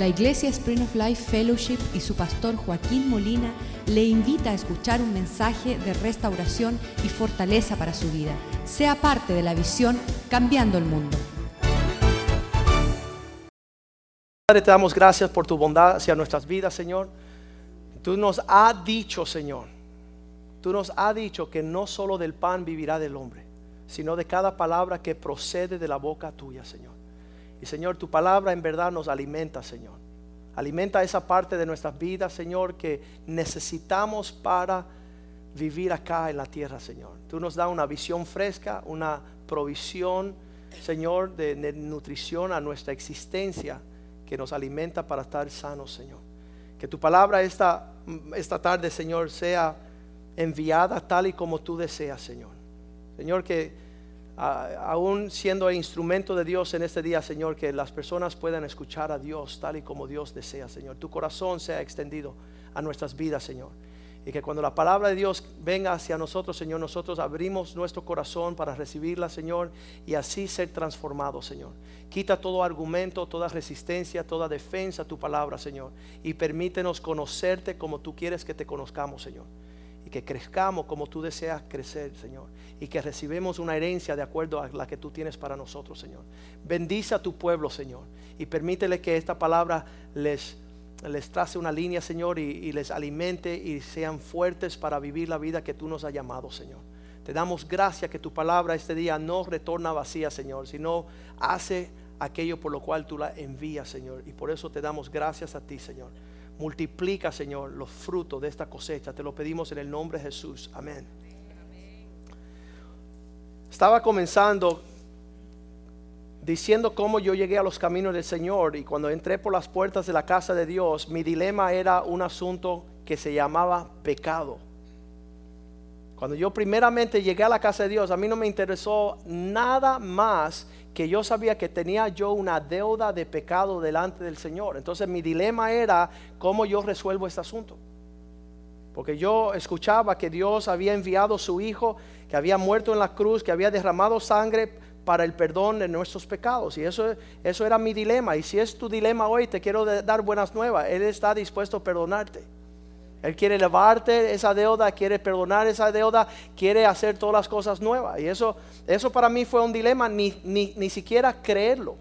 La Iglesia Spring of Life Fellowship y su pastor Joaquín Molina le invita a escuchar un mensaje de restauración y fortaleza para su vida. Sea parte de la visión Cambiando el Mundo. Padre, te damos gracias por tu bondad hacia nuestras vidas, Señor. Tú nos has dicho, Señor, tú nos has dicho que no solo del pan vivirá del hombre, sino de cada palabra que procede de la boca tuya, Señor. Y Señor, tu palabra en verdad nos alimenta, Señor. Alimenta esa parte de nuestras vidas, Señor, que necesitamos para vivir acá en la tierra, Señor. Tú nos das una visión fresca, una provisión, Señor, de, nutrición a nuestra existencia que nos alimenta para estar sanos, Señor. Que tu palabra esta, esta tarde, Señor, sea enviada tal y como tú deseas, Señor. Señor, que aún siendo instrumento de Dios en este día, Señor, que las personas puedan escuchar a Dios tal y como Dios desea, Señor. Tu corazón sea extendido a nuestras vidas, Señor. Y que cuando la palabra de Dios venga hacia nosotros, Señor, nosotros abrimos nuestro corazón para recibirla, Señor, y así ser transformados, Señor. Quita todo argumento, toda resistencia, toda defensa a tu palabra, Señor. Y permítenos conocerte como tú quieres que te conozcamos, Señor que crezcamos como tú deseas crecer, Señor. Y que recibemos una herencia de acuerdo a la que tú tienes para nosotros, Señor. Bendice a tu pueblo, Señor. Y permítele que esta palabra les, les trace una línea, Señor, y, y les alimente y sean fuertes para vivir la vida que tú nos has llamado, Señor. Te damos gracias que tu palabra este día no retorna vacía, Señor, sino hace aquello por lo cual tú la envías, Señor. Y por eso te damos gracias a ti, Señor. Multiplica, Señor, los frutos de esta cosecha. Te lo pedimos en el nombre de Jesús. Amén. Estaba comenzando diciendo cómo yo llegué a los caminos del Señor y cuando entré por las puertas de la casa de Dios, mi dilema era un asunto que se llamaba pecado. Cuando yo primeramente llegué a la casa de Dios, a mí no me interesó nada más que yo sabía que tenía yo una deuda de pecado delante del Señor. Entonces mi dilema era cómo yo resuelvo este asunto. Porque yo escuchaba que Dios había enviado a su Hijo, que había muerto en la cruz, que había derramado sangre para el perdón de nuestros pecados. Y eso, eso era mi dilema. Y si es tu dilema hoy, te quiero dar buenas nuevas. Él está dispuesto a perdonarte. Él quiere elevarte esa deuda, quiere perdonar esa deuda, quiere hacer todas las cosas nuevas. Y eso, eso para mí fue un dilema, ni, ni, ni siquiera creerlo.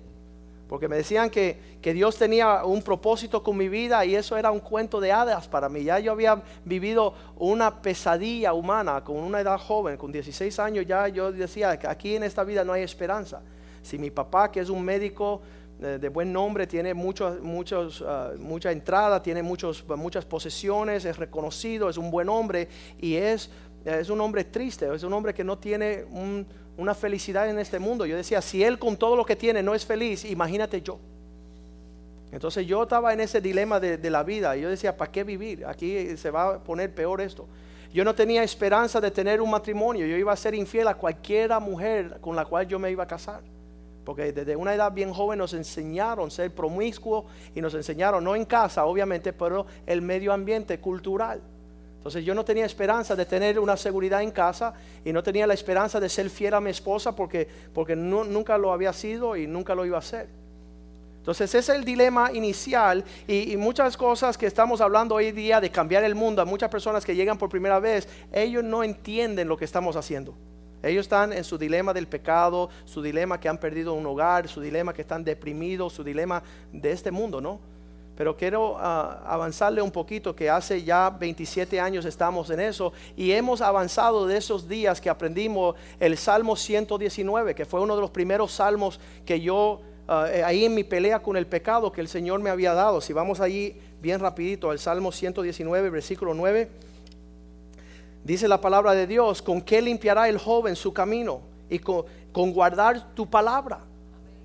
Porque me decían que, que, Dios tenía un propósito con mi vida y eso era un cuento de hadas para mí. Ya yo había vivido una pesadilla humana con una edad joven, con 16 años, ya yo decía que aquí en esta vida no hay esperanza. Si mi papá, que es un médico, de buen nombre, tiene muchos, muchos, ah, mucha entrada, tiene muchos, muchas posesiones, es reconocido, es un buen hombre y es, es un hombre triste, es un hombre que no tiene una felicidad en este mundo. Yo decía, si él con todo lo que tiene no es feliz, imagínate yo. Entonces yo estaba en ese dilema de, de la vida y yo decía, ¿para qué vivir? Aquí se va a poner peor esto. Yo no tenía esperanza de tener un matrimonio, yo iba a ser infiel a cualquiera mujer con la cual yo me iba a casar. Porque desde una edad bien joven nos enseñaron ser promiscuos y nos enseñaron, no en casa obviamente, pero el medio ambiente cultural. Entonces yo no tenía esperanza de tener una seguridad en casa y no tenía la esperanza de ser fiel a mi esposa porque, porque nunca lo había sido y nunca lo iba a hacer. Entonces ese es el dilema inicial y, y, muchas cosas que estamos hablando hoy día de cambiar el mundo, a muchas personas que llegan por primera vez, ellos no entienden lo que estamos haciendo. Ellos están en su dilema del pecado, su dilema que han perdido un hogar, su dilema que están deprimidos, su dilema de este mundo, ¿no? Pero quiero ah, avanzarle un poquito, que hace ya 27 años estamos en eso y hemos avanzado de esos días que aprendimos el Salmo 119, que fue uno de los primeros salmos que yo, eh, ahí en mi pelea con el pecado que el Señor me había dado. Si vamos allí bien rapidito al Salmo 119, versículo 9. Dice la palabra de Dios, ¿con qué limpiará el joven su camino? Y con, guardar tu palabra.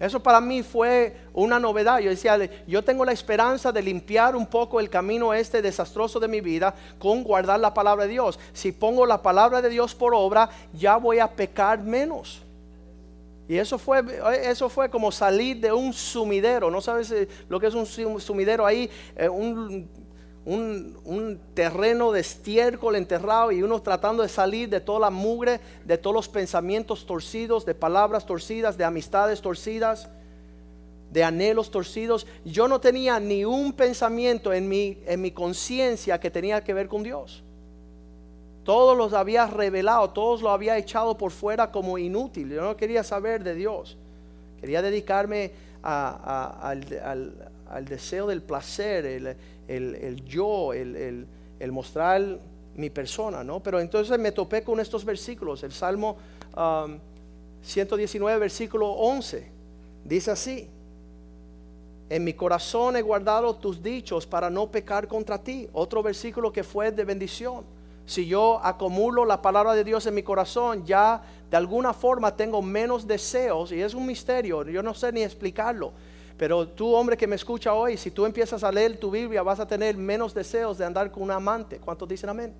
Eso para mí fue una novedad. Yo decía, yo tengo la esperanza de limpiar un poco el camino este desastroso de mi vida con guardar la palabra de Dios. Si pongo la palabra de Dios por obra, ya voy a pecar menos. Y eso fue, eso fue como salir de un sumidero. ¿No sabes eh, lo que es un sumidero ahí? Eh, un un, terreno de estiércol enterrado y uno tratando de salir de toda la mugre, de todos los pensamientos torcidos, de palabras torcidas, de amistades torcidas, de anhelos torcidos. Yo no tenía ni un pensamiento en mi, en mi conciencia que tenía que ver con Dios. Todos los había revelado, todos lo había echado por fuera como inútil. Yo no quería saber de Dios. Quería dedicarme al, deseo del placer, el, yo, el, mostrar mi persona, ¿no? Pero entonces me topé con estos versículos. El Salmo 119, um, versículo 11, dice así. En mi corazón he guardado tus dichos para no pecar contra ti. Otro versículo que fue de bendición. Si yo acumulo la palabra de Dios en mi corazón, ya de alguna forma tengo menos deseos y es un misterio, yo no sé ni explicarlo. Pero tú, hombre que me escucha hoy, si tú empiezas a leer tu Biblia, vas a tener menos deseos de andar con un amante. ¿Cuántos dicen amén?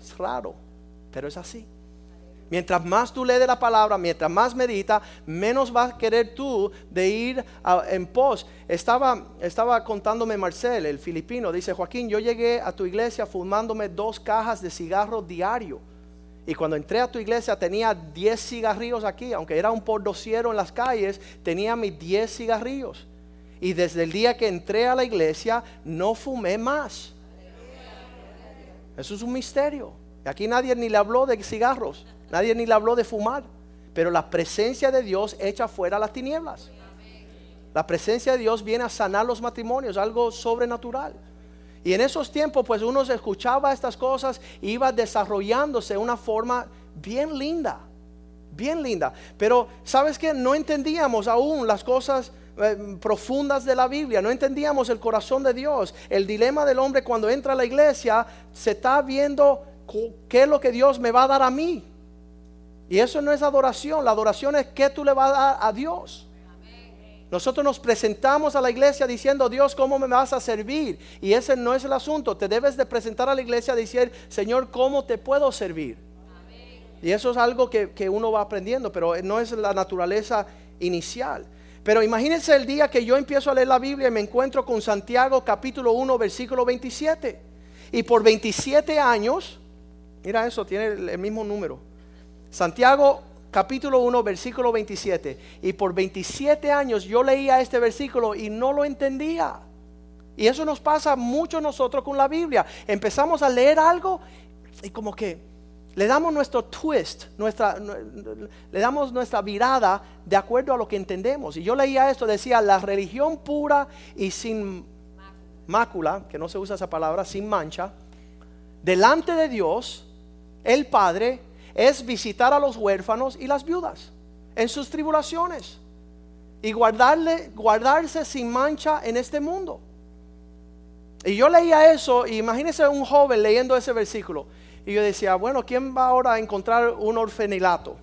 Es raro, pero es así. Mientras más tú lees la palabra, mientras más medita, menos vas a querer tú de ir en pos. Estaba, estaba contándome Marcel, el filipino, dice Joaquín, yo llegué a tu iglesia fumándome dos cajas de cigarros diario. Y cuando entré a tu iglesia tenía 10 cigarrillos aquí, aunque era un pordociero en las calles, tenía mis 10 cigarrillos. Y desde el día que entré a la iglesia no fumé más. Eso es un misterio. Aquí nadie ni le habló de cigarros. Nadie ni le habló de fumar. Pero la presencia de Dios echa fuera las tinieblas. La presencia de Dios viene a sanar los matrimonios, algo sobrenatural. Y en esos tiempos, pues uno escuchaba estas cosas y iba desarrollándose de una forma bien linda, bien linda. Pero, ¿sabes qué? No entendíamos aún las cosas eh, profundas de la Biblia, no entendíamos el corazón de Dios. El dilema del hombre cuando entra a la iglesia se está viendo qué es lo que Dios me va a dar a mí. Y eso no es adoración, la adoración es que tú le vas a dar a Dios. Nosotros nos presentamos a la iglesia diciendo, Dios, ¿cómo me vas a servir? Y ese no es el asunto. Te debes de presentar a la iglesia diciendo, Señor, ¿cómo te puedo servir? Y eso es algo que, que, uno va aprendiendo, pero no es la naturaleza inicial. Pero imagínense el día que yo empiezo a leer la Biblia y me encuentro con Santiago capítulo 1, versículo 27. Y por 27 años, mira eso, tiene el mismo número. Santiago capítulo 1, versículo 27. Y por 27 años yo leía este versículo y no lo entendía. Y eso nos pasa mucho nosotros con la Biblia. Empezamos a leer algo y como que le damos nuestro twist, nuestra, le damos nuestra mirada de acuerdo a lo que entendemos. Y yo leía esto, decía, la religión pura y sin mácula, que no se usa esa palabra, sin mancha, delante de Dios, el Padre, es visitar a los huérfanos y las viudas en sus tribulaciones y guardarle, guardarse sin mancha en este mundo. Y yo leía eso y imagínese un joven leyendo ese versículo. Y yo decía, bueno, ¿quién va ahora a encontrar un orfanilato?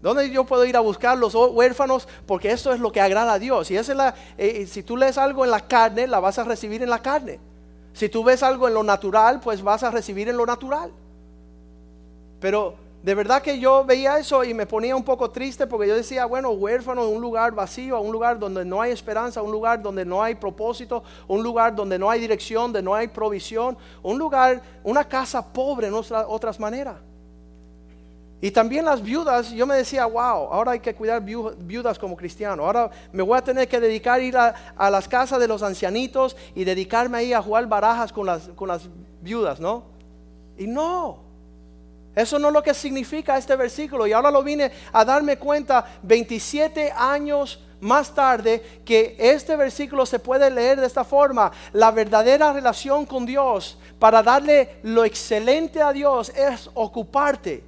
¿Dónde yo puedo ir a buscar los huérfanos? Porque eso es lo que agrada a Dios. Y es la, eh, si tú lees algo en la carne, la vas a recibir en la carne. Si tú ves algo en lo natural, pues vas a recibir en lo natural. Pero de verdad que yo veía eso y me ponía un poco triste porque yo decía, bueno, huérfano, un lugar vacío, un lugar donde no hay esperanza, un lugar donde no hay propósito, un lugar donde no hay dirección, donde no hay provisión, un lugar, una casa pobre en otras maneras. Y también las viudas, yo me decía, wow, ahora hay que cuidar viudas como cristiano. Ahora me voy a tener que dedicar a ir a, las casas de los ancianitos y dedicarme ahí a jugar barajas con las, con las viudas, ¿no? Y no, eso no es lo que significa este versículo. Y ahora lo vine a darme cuenta 27 años más tarde que este versículo se puede leer de esta forma. La verdadera relación con Dios para darle lo excelente a Dios es ocuparte.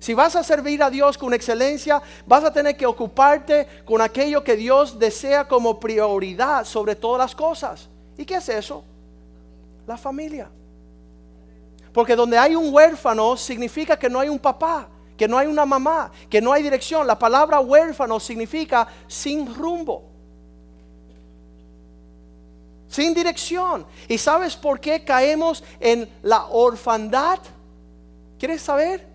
Si vas a servir a Dios con excelencia, vas a tener que ocuparte con aquello que Dios desea como prioridad sobre todas las cosas. ¿Y qué es eso? La familia. Porque donde hay un huérfano significa que no hay un papá, que no hay una mamá, que no hay dirección. La palabra huérfano significa sin rumbo. Sin dirección. ¿Y sabes por qué caemos en la orfandad? ¿Quieres saber?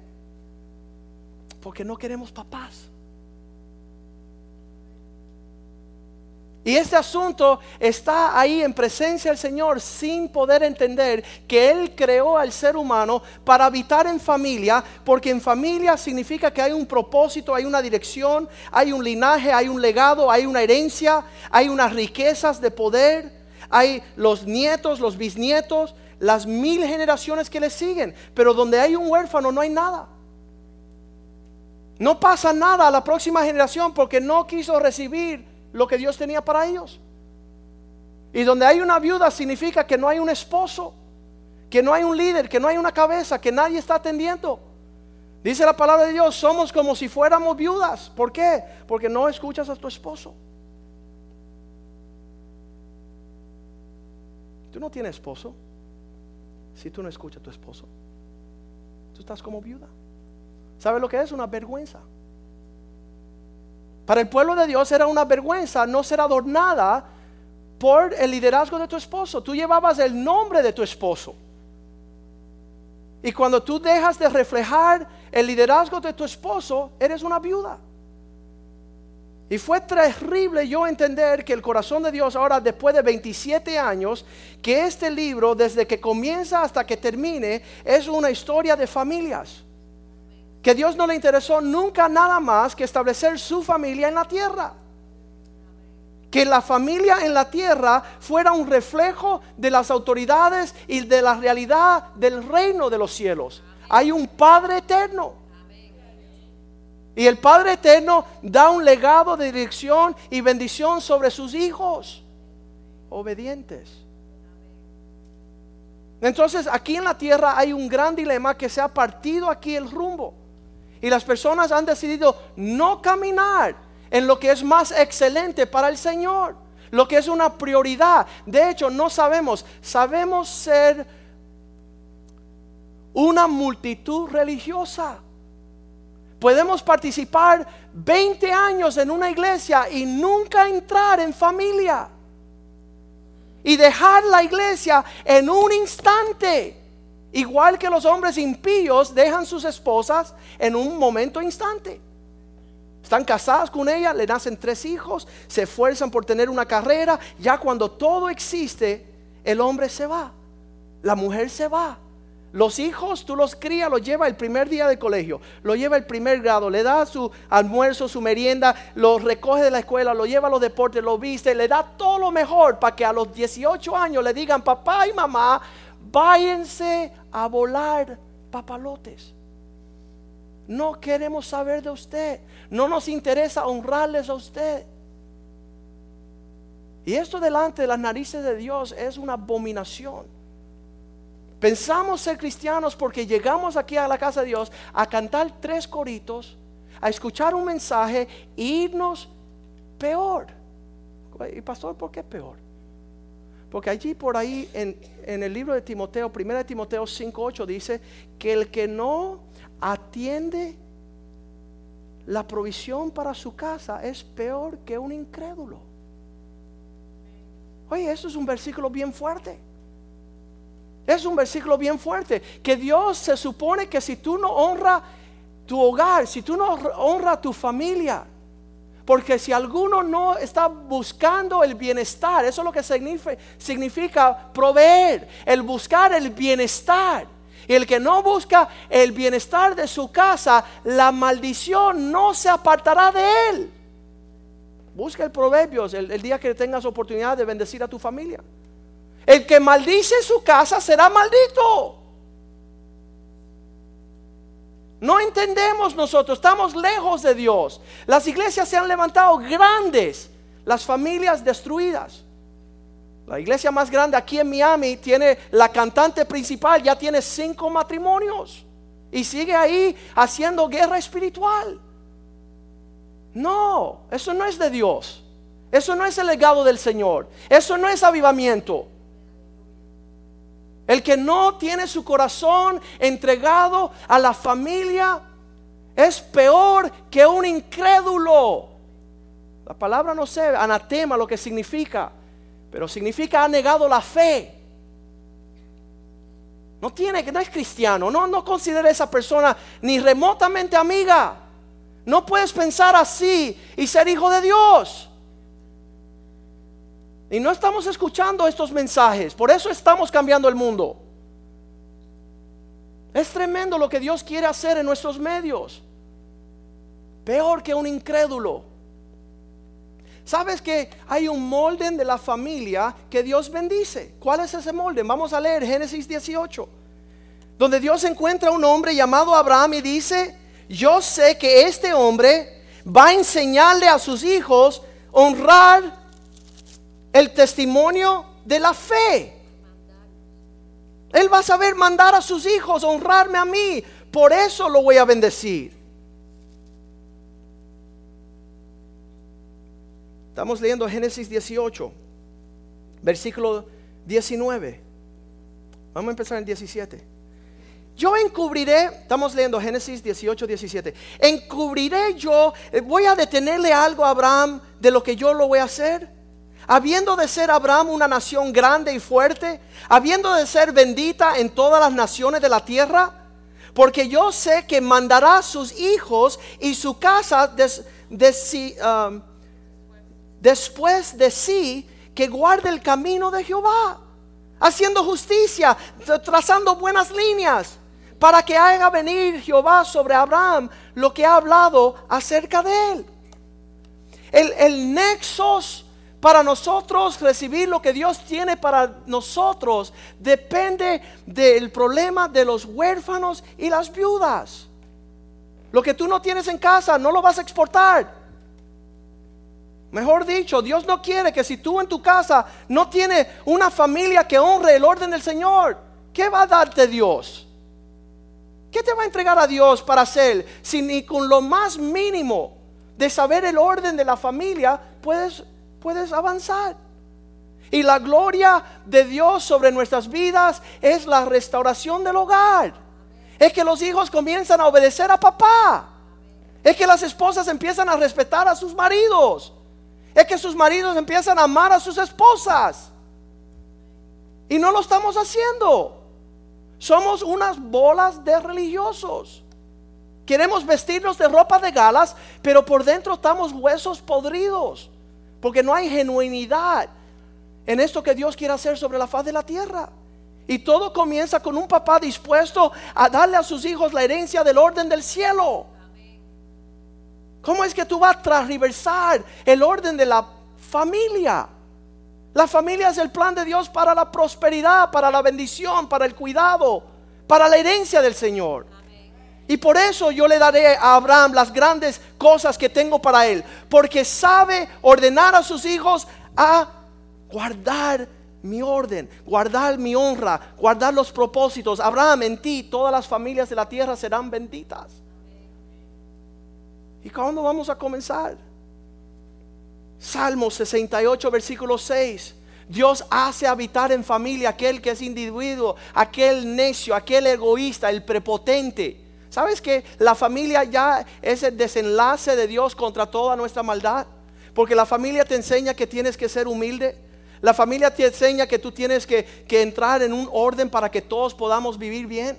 Porque no queremos papás. Y este asunto está ahí en presencia del Señor sin poder entender que Él creó al ser humano para habitar en familia, porque en familia significa que hay un propósito, hay una dirección, hay un linaje, hay un legado, hay una herencia, hay unas riquezas de poder, hay los nietos, los bisnietos, las mil generaciones que le siguen. Pero donde hay un huérfano no hay nada. No pasa nada a la próxima generación porque no quiso recibir lo que Dios tenía para ellos. Y donde hay una viuda significa que no hay un esposo, que no hay un líder, que no hay una cabeza, que nadie está atendiendo. Dice la palabra de Dios, somos como si fuéramos viudas. ¿Por qué? Porque no escuchas a tu esposo. Tú no tienes esposo si tú no escuchas a tu esposo. Tú estás como viuda. ¿Sabes lo que es? Una vergüenza. Para el pueblo de Dios era una vergüenza no ser adornada por el liderazgo de tu esposo. Tú llevabas el nombre de tu esposo. Y cuando tú dejas de reflejar el liderazgo de tu esposo, eres una viuda. Y fue terrible yo entender que el corazón de Dios ahora, después de 27 años, que este libro, desde que comienza hasta que termine, es una historia de familias que Dios no le interesó nunca nada más que establecer su familia en la tierra. Que la familia en la tierra fuera un reflejo de las autoridades y de la realidad del reino de los cielos. Hay un Padre eterno. Y el Padre eterno da un legado de dirección y bendición sobre sus hijos obedientes. Entonces aquí en la tierra hay un gran dilema que se ha partido aquí el rumbo. Y las personas han decidido no caminar en lo que es más excelente para el Señor, lo que es una prioridad. De hecho, no sabemos, sabemos ser una multitud religiosa. Podemos participar 20 años en una iglesia y nunca entrar en familia. Y dejar la iglesia en un instante. Igual que los hombres impíos dejan sus esposas en un momento instante. Están casadas con ella, le nacen tres hijos, se esfuerzan por tener una carrera. Ya cuando todo existe, el hombre se va, la mujer se va. Los hijos tú los crías, los lleva el primer día de colegio, lo lleva el primer grado, le da su almuerzo, su merienda, los recoge de la escuela, lo lleva a los deportes, lo viste, le da todo lo mejor para que a los 18 años le digan papá y mamá, váyanse a volar papalotes. No queremos saber de usted. No nos interesa honrarles a usted. Y esto delante de las narices de Dios es una abominación. Pensamos ser cristianos porque llegamos aquí a la casa de Dios a cantar tres coritos, a escuchar un mensaje e irnos peor. Y pastor, ¿por qué peor? Porque allí por ahí en, el libro de Timoteo, 1 de Timoteo 5.8 dice que el que no atiende la provisión para su casa es peor que un incrédulo. Oye, eso es un versículo bien fuerte. Es un versículo bien fuerte. Que Dios se supone que si tú no honras tu hogar, si tú no honras tu familia, porque si alguno no está buscando el bienestar, eso es lo que significa, proveer, el buscar el bienestar. Y el que no busca el bienestar de su casa, la maldición no se apartará de él. Busca el proverbios el día que tengas oportunidad de bendecir a tu familia. El que maldice su casa será maldito. No entendemos nosotros, estamos lejos de Dios. Las iglesias se han levantado grandes, las familias destruidas. La iglesia más grande aquí en Miami tiene la cantante principal, ya tiene cinco matrimonios y sigue ahí haciendo guerra espiritual. No, eso no es de Dios. Eso no es el legado del Señor. Eso no es avivamiento. El que no tiene su corazón entregado a la familia es peor que un incrédulo. La palabra no sé, anatema lo que significa, pero significa ha negado la fe. No tiene, que no es cristiano, no, no considera a esa persona ni remotamente amiga. No puedes pensar así y ser hijo de Dios. Y no estamos escuchando estos mensajes. Por eso estamos cambiando el mundo. Es tremendo lo que Dios quiere hacer en nuestros medios. Peor que un incrédulo. ¿Sabes que hay un molde de la familia que Dios bendice? ¿Cuál es ese molde? Vamos a leer Génesis 18. Donde Dios encuentra a un hombre llamado Abraham y dice, yo sé que este hombre va a enseñarle a sus hijos honrar el testimonio de la fe. Él va a saber mandar a sus hijos, honrarme a mí. Por eso lo voy a bendecir. Estamos leyendo Génesis 18, versículo 19. Vamos a empezar en 17. Yo encubriré, estamos leyendo Génesis 18, 17. Encubriré yo, eh, voy a detenerle algo a Abraham de lo que yo lo voy a hacer habiendo de ser Abraham una nación grande y fuerte, habiendo de ser bendita en todas las naciones de la tierra, porque yo sé que mandará sus hijos y su casa um, después de sí que guarde el camino de Jehová, haciendo justicia, trazando buenas líneas, para que haga venir Jehová sobre Abraham lo que ha hablado acerca de él. El, el nexos para nosotros recibir lo que Dios tiene para nosotros depende del problema de los huérfanos y las viudas. Lo que tú no tienes en casa no lo vas a exportar. Mejor dicho, Dios no quiere que si tú en tu casa no tienes una familia que honre el orden del Señor, ¿qué va a darte Dios? ¿Qué te va a entregar a Dios para hacer si ni con lo más mínimo de saber el orden de la familia puedes puedes avanzar. Y la gloria de Dios sobre nuestras vidas es la restauración del hogar. Es que los hijos comienzan a obedecer a papá. Es que las esposas empiezan a respetar a sus maridos. Es que sus maridos empiezan a amar a sus esposas. Y no lo estamos haciendo. Somos unas bolas de religiosos. Queremos vestirnos de ropa de galas, pero por dentro estamos huesos podridos. Porque no hay genuinidad en esto que Dios quiere hacer sobre la faz de la tierra. Y todo comienza con un papá dispuesto a darle a sus hijos la herencia del orden del cielo. ¿Cómo es que tú vas a transversar el orden de la familia? La familia es el plan de Dios para la prosperidad, para la bendición, para el cuidado, para la herencia del Señor. Y por eso yo le daré a Abraham las grandes cosas que tengo para él. Porque sabe ordenar a sus hijos a guardar mi orden, guardar mi honra, guardar los propósitos. Abraham, en ti todas las familias de la tierra serán benditas. ¿Y cuándo vamos a comenzar? Salmo 68, versículo 6. Dios hace habitar en familia aquel que es individuo, aquel necio, aquel egoísta, el prepotente ¿Sabes que la familia ya es el desenlace de Dios contra toda nuestra maldad? Porque la familia te enseña que tienes que ser humilde. La familia te enseña que tú tienes que, que entrar en un orden para que todos podamos vivir bien.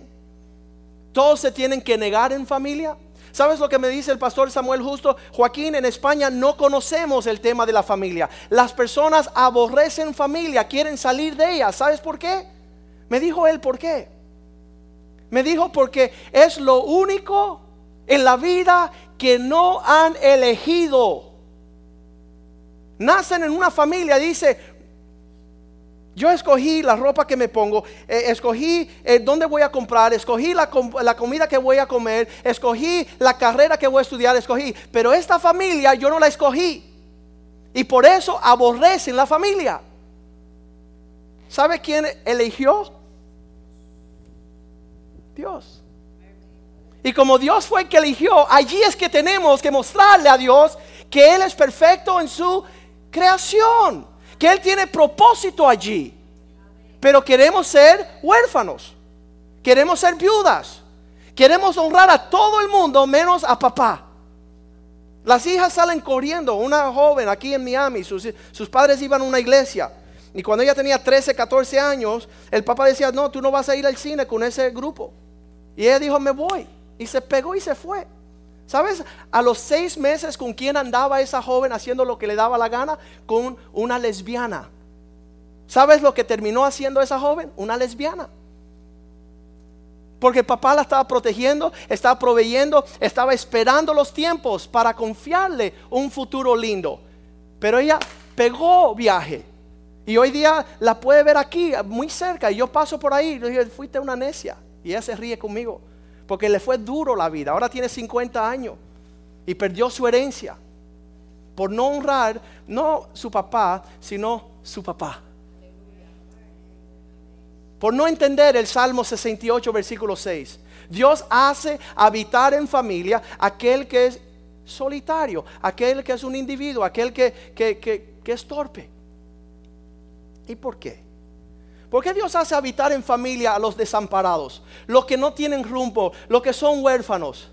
Todos se tienen que negar en familia. ¿Sabes lo que me dice el pastor Samuel Justo? Joaquín, en España no conocemos el tema de la familia. Las personas aborrecen familia, quieren salir de ella. ¿Sabes por qué? Me dijo él por qué. Me dijo porque es lo único en la vida que no han elegido. Nacen en una familia, dice, yo escogí la ropa que me pongo, eh, escogí eh, dónde voy a comprar, escogí la, la, comida que voy a comer, escogí la carrera que voy a estudiar, escogí. Pero esta familia yo no la escogí. Y por eso aborrecen la familia. ¿Sabe quién eligió? Dios. Y como Dios fue el que eligió, allí es que tenemos que mostrarle a Dios que Él es perfecto en su creación, que Él tiene propósito allí. Pero queremos ser huérfanos, queremos ser viudas, queremos honrar a todo el mundo menos a papá. Las hijas salen corriendo, una joven aquí en Miami, sus, padres iban a una iglesia. Y cuando ella tenía 13, 14 años, el papá decía, no, tú no vas a ir al cine con ese grupo. Y ella dijo, me voy. Y se pegó y se fue. ¿Sabes? A los seis meses con quién andaba esa joven haciendo lo que le daba la gana, con una lesbiana. ¿Sabes lo que terminó haciendo esa joven? Una lesbiana. Porque papá la estaba protegiendo, estaba proveyendo, estaba esperando los tiempos para confiarle un futuro lindo. Pero ella pegó viaje. Y hoy día la puede ver aquí, muy cerca. Y yo paso por ahí y le dije, fuiste una necia. Y ella se ríe conmigo. Porque le fue duro la vida. Ahora tiene 50 años. Y perdió su herencia. Por no honrar, no su papá, sino su papá. Por no entender el Salmo 68, versículo 6. Dios hace habitar en familia aquel que es solitario, aquel que es un individuo, aquel que, que, es torpe. ¿Y por qué? ¿Por qué Dios hace habitar en familia a los desamparados, los que no tienen rumbo, los que son huérfanos?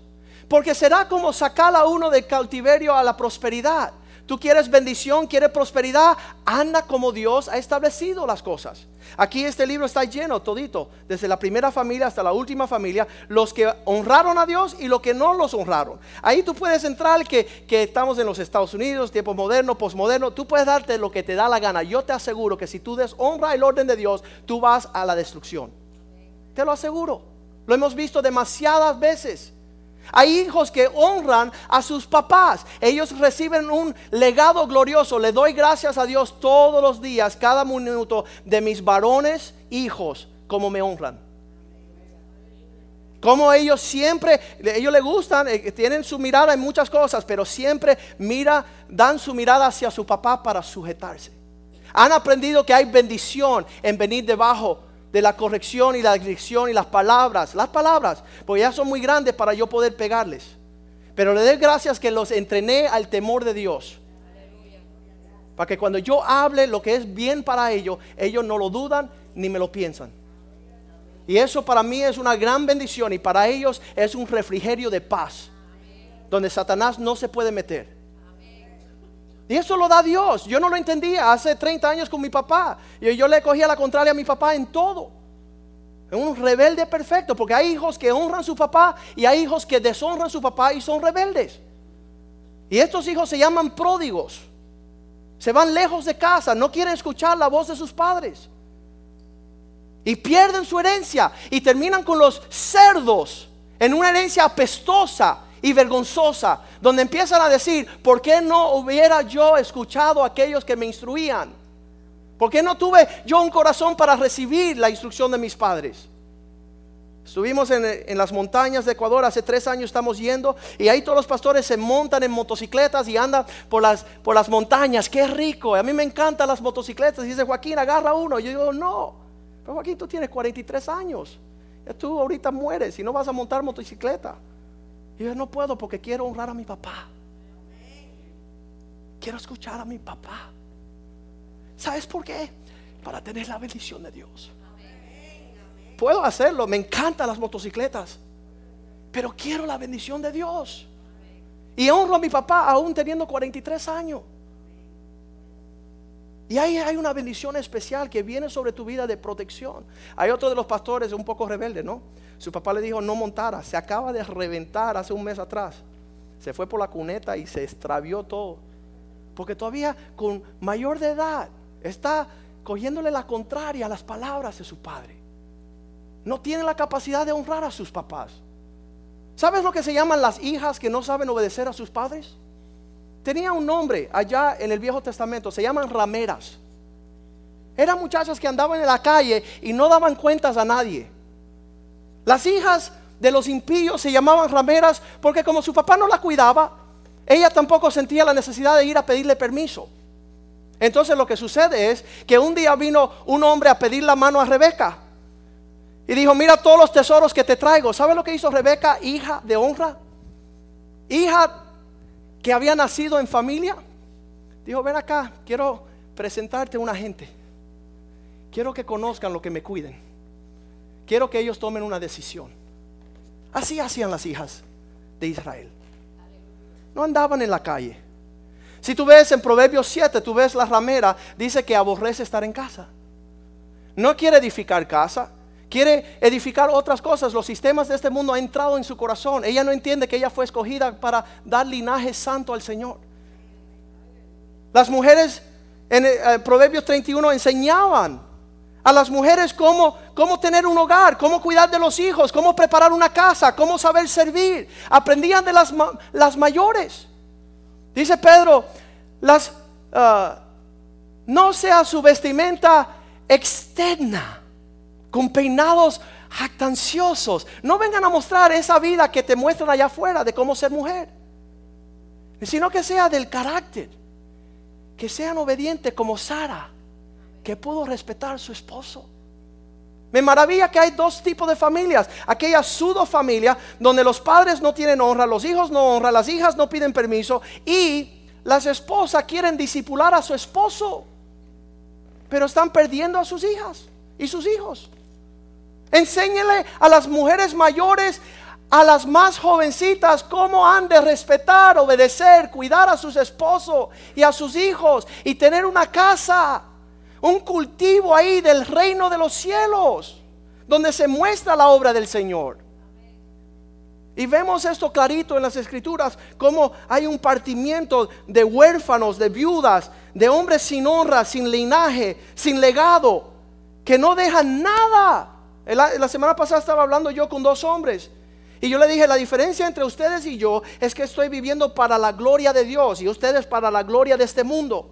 Porque será como sacar a uno del cautiverio a la prosperidad. Tú quieres bendición, quieres prosperidad, anda como Dios ha establecido las cosas. Aquí este libro está lleno todito, desde la primera familia hasta la última familia, los que honraron a Dios y los que no los honraron. Ahí tú puedes entrar que, que estamos en los Estados Unidos, tiempo moderno, posmoderno, tú puedes darte lo que te da la gana. Yo te aseguro que si tú deshonras el orden de Dios, tú vas a la destrucción. Te lo aseguro. Lo hemos visto demasiadas veces. Hay hijos que honran a sus papás. Ellos reciben un legado glorioso. Le doy gracias a Dios todos los días, cada minuto de mis varones hijos, como me honran. Como ellos siempre, ellos le gustan, eh, tienen su mirada en muchas cosas, pero siempre mira, dan su mirada hacia su papá para sujetarse. Han aprendido que hay bendición en venir debajo de la corrección y la dirección y las palabras, las palabras, porque ya son muy grandes para yo poder pegarles. Pero le doy gracias que los entrené al temor de Dios. Para que cuando yo hable lo que es bien para ellos, ellos no lo dudan ni me lo piensan. Y eso para mí es una gran bendición y para ellos es un refrigerio de paz, donde Satanás no se puede meter. Y eso lo da Dios. Yo no lo entendía hace 30 años con mi papá. Y yo le cogía la contraria a mi papá en todo. Es un rebelde perfecto, porque hay hijos que honran a su papá y hay hijos que deshonran a su papá y son rebeldes. Y estos hijos se llaman pródigos. Se van lejos de casa, no quieren escuchar la voz de sus padres. Y pierden su herencia y terminan con los cerdos en una herencia apestosa y vergonzosa, donde empiezan a decir, ¿por qué no hubiera yo escuchado a aquellos que me instruían? ¿Por qué no tuve yo un corazón para recibir la instrucción de mis padres? Estuvimos en, las montañas de Ecuador, hace tres años estamos yendo y ahí todos los pastores se montan en motocicletas y andan por las, por las montañas. Qué rico, a mí me encantan las motocicletas. Y dice Joaquín, agarra uno. Yo digo, no, pero Joaquín, tú tienes 43 años. Ya tú ahorita mueres y no vas a montar motocicleta. Y yo no puedo porque quiero honrar a mi papá. Quiero escuchar a mi papá. ¿Sabes por qué? Para tener la bendición de Dios. Puedo hacerlo, me encantan las motocicletas, pero quiero la bendición de Dios. Y honro a mi papá aún teniendo 43 años. Y ahí hay una bendición especial que viene sobre tu vida de protección. Hay otro de los pastores un poco rebelde, ¿no? Su papá le dijo no montara. Se acaba de reventar hace un mes atrás. Se fue por la cuneta y se extravió todo. Porque todavía con mayor de edad está cogiéndole la contraria a las palabras de su padre. No tiene la capacidad de honrar a sus papás. ¿Sabes lo que se llaman las hijas que no saben obedecer a sus padres? Tenía un nombre allá en el Viejo Testamento, se llaman rameras. Eran muchachas que andaban en la calle y no daban cuentas a nadie. Las hijas de los impíos se llamaban rameras porque como su papá no la cuidaba, ella tampoco sentía la necesidad de ir a pedirle permiso. Entonces lo que sucede es que un día vino un hombre a pedir la mano a Rebeca y dijo, mira todos los tesoros que te traigo. ¿Sabe lo que hizo Rebeca, hija de honra? Hija que había nacido en familia. Dijo, ven acá, quiero presentarte a una gente. Quiero que conozcan lo que me cuiden quiero que ellos tomen una decisión. Así hacían las hijas de Israel. No andaban en la calle. Si tú ves en Proverbios 7, tú ves la ramera, dice que aborrece estar en casa. No quiere edificar casa, quiere edificar otras cosas. Los sistemas de este mundo han entrado en su corazón. Ella no entiende que ella fue escogida para dar linaje santo al Señor. Las mujeres En eh, Proverbios 31 enseñaban a las mujeres cómo, cómo tener un hogar, cómo cuidar de los hijos, cómo preparar una casa, cómo saber servir. Aprendían de las, las mayores. Dice Pedro, las, ah, no sea su vestimenta externa, con peinados jactanciosos. No vengan a mostrar esa vida que te muestran allá afuera de cómo ser mujer, sino que sea del carácter, que sean obedientes como Sara, que pudo respetar a su esposo. Me maravilla que hay dos tipos de familias. Aquella sudo familia donde los padres no tienen honra, los hijos no honran, las hijas no piden permiso y las esposas quieren disipular a su esposo, pero están perdiendo a sus hijas y sus hijos. Enséñele a las mujeres mayores, a las más jovencitas, cómo han de respetar, obedecer, cuidar a sus esposos y a sus hijos y tener una casa, un cultivo ahí del reino de los cielos, donde se muestra la obra del Señor. Y vemos esto clarito en las escrituras, cómo hay un partimiento de huérfanos, de viudas, de hombres sin honra, sin linaje, sin legado, que no dejan nada la, semana pasada estaba hablando yo con dos hombres. Y yo le dije, la diferencia entre ustedes y yo es que estoy viviendo para la gloria de Dios y ustedes para la gloria de este mundo.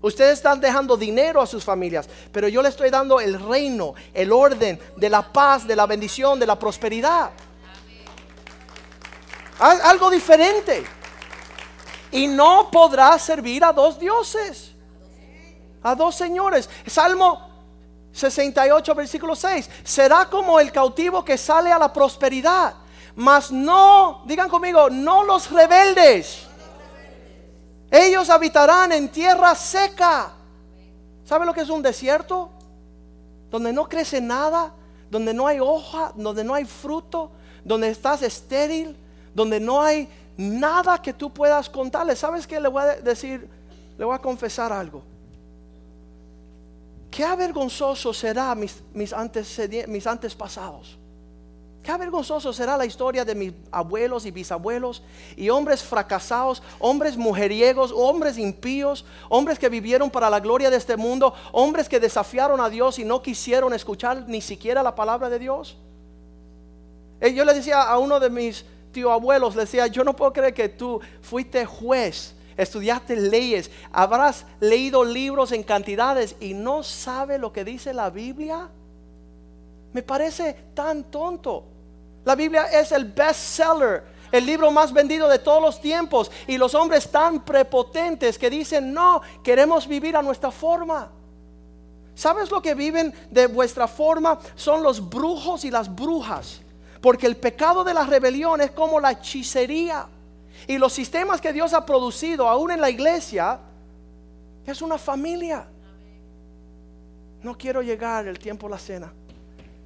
Ustedes están dejando dinero a sus familias, pero yo le estoy dando el reino, el orden de la paz, de la bendición, de la prosperidad. Algo diferente. Y no podrá servir a dos dioses, a dos señores. Salmo 68, versículo 6. Será como el cautivo que sale a la prosperidad. Mas no, digan conmigo, no los rebeldes. Ellos habitarán en tierra seca. ¿Sabe lo que es un desierto? Donde no crece nada, donde no hay hoja, donde no hay fruto, donde estás estéril, donde no hay nada que tú puedas contarle. ¿Sabes qué le voy a decir? Le voy a confesar algo. Qué avergonzoso será mis, mis, mis antepasados. Qué avergonzoso será la historia de mis abuelos y bisabuelos y hombres fracasados, hombres mujeriegos, hombres impíos, hombres que vivieron para la gloria de este mundo, hombres que desafiaron a Dios y no quisieron escuchar ni siquiera la palabra de Dios. Eh, yo le decía a uno de mis tío abuelos, le decía, yo no puedo creer que tú fuiste juez estudiaste leyes, habrás leído libros en cantidades y no sabe lo que dice la Biblia. Me parece tan tonto. La Biblia es el best seller, el libro más vendido de todos los tiempos. Y los hombres tan prepotentes que dicen, no, queremos vivir a nuestra forma. ¿Sabes lo que viven de vuestra forma? Son los brujos y las brujas. Porque el pecado de la rebelión es como la hechicería. Y los sistemas que Dios ha producido, aún en la iglesia, es una familia. No quiero llegar el tiempo de la cena.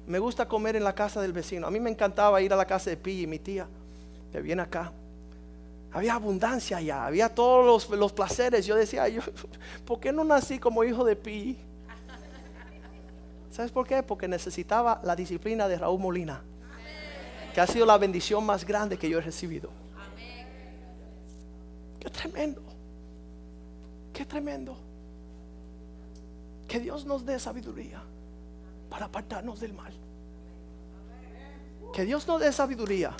Me gusta comer en la casa del vecino. A mí me encantaba ir a la casa de Pi y mi tía, que viene acá. Había abundancia allá, había todos los, placeres. Yo decía, yo, ¿por qué no nací como hijo de Pi? ¿Sabes por qué? Porque necesitaba la disciplina de Raúl Molina, que ha sido la bendición más grande que yo he recibido. Qué tremendo. Qué tremendo. Que Dios nos dé sabiduría para apartarnos del mal. Que Dios nos dé sabiduría.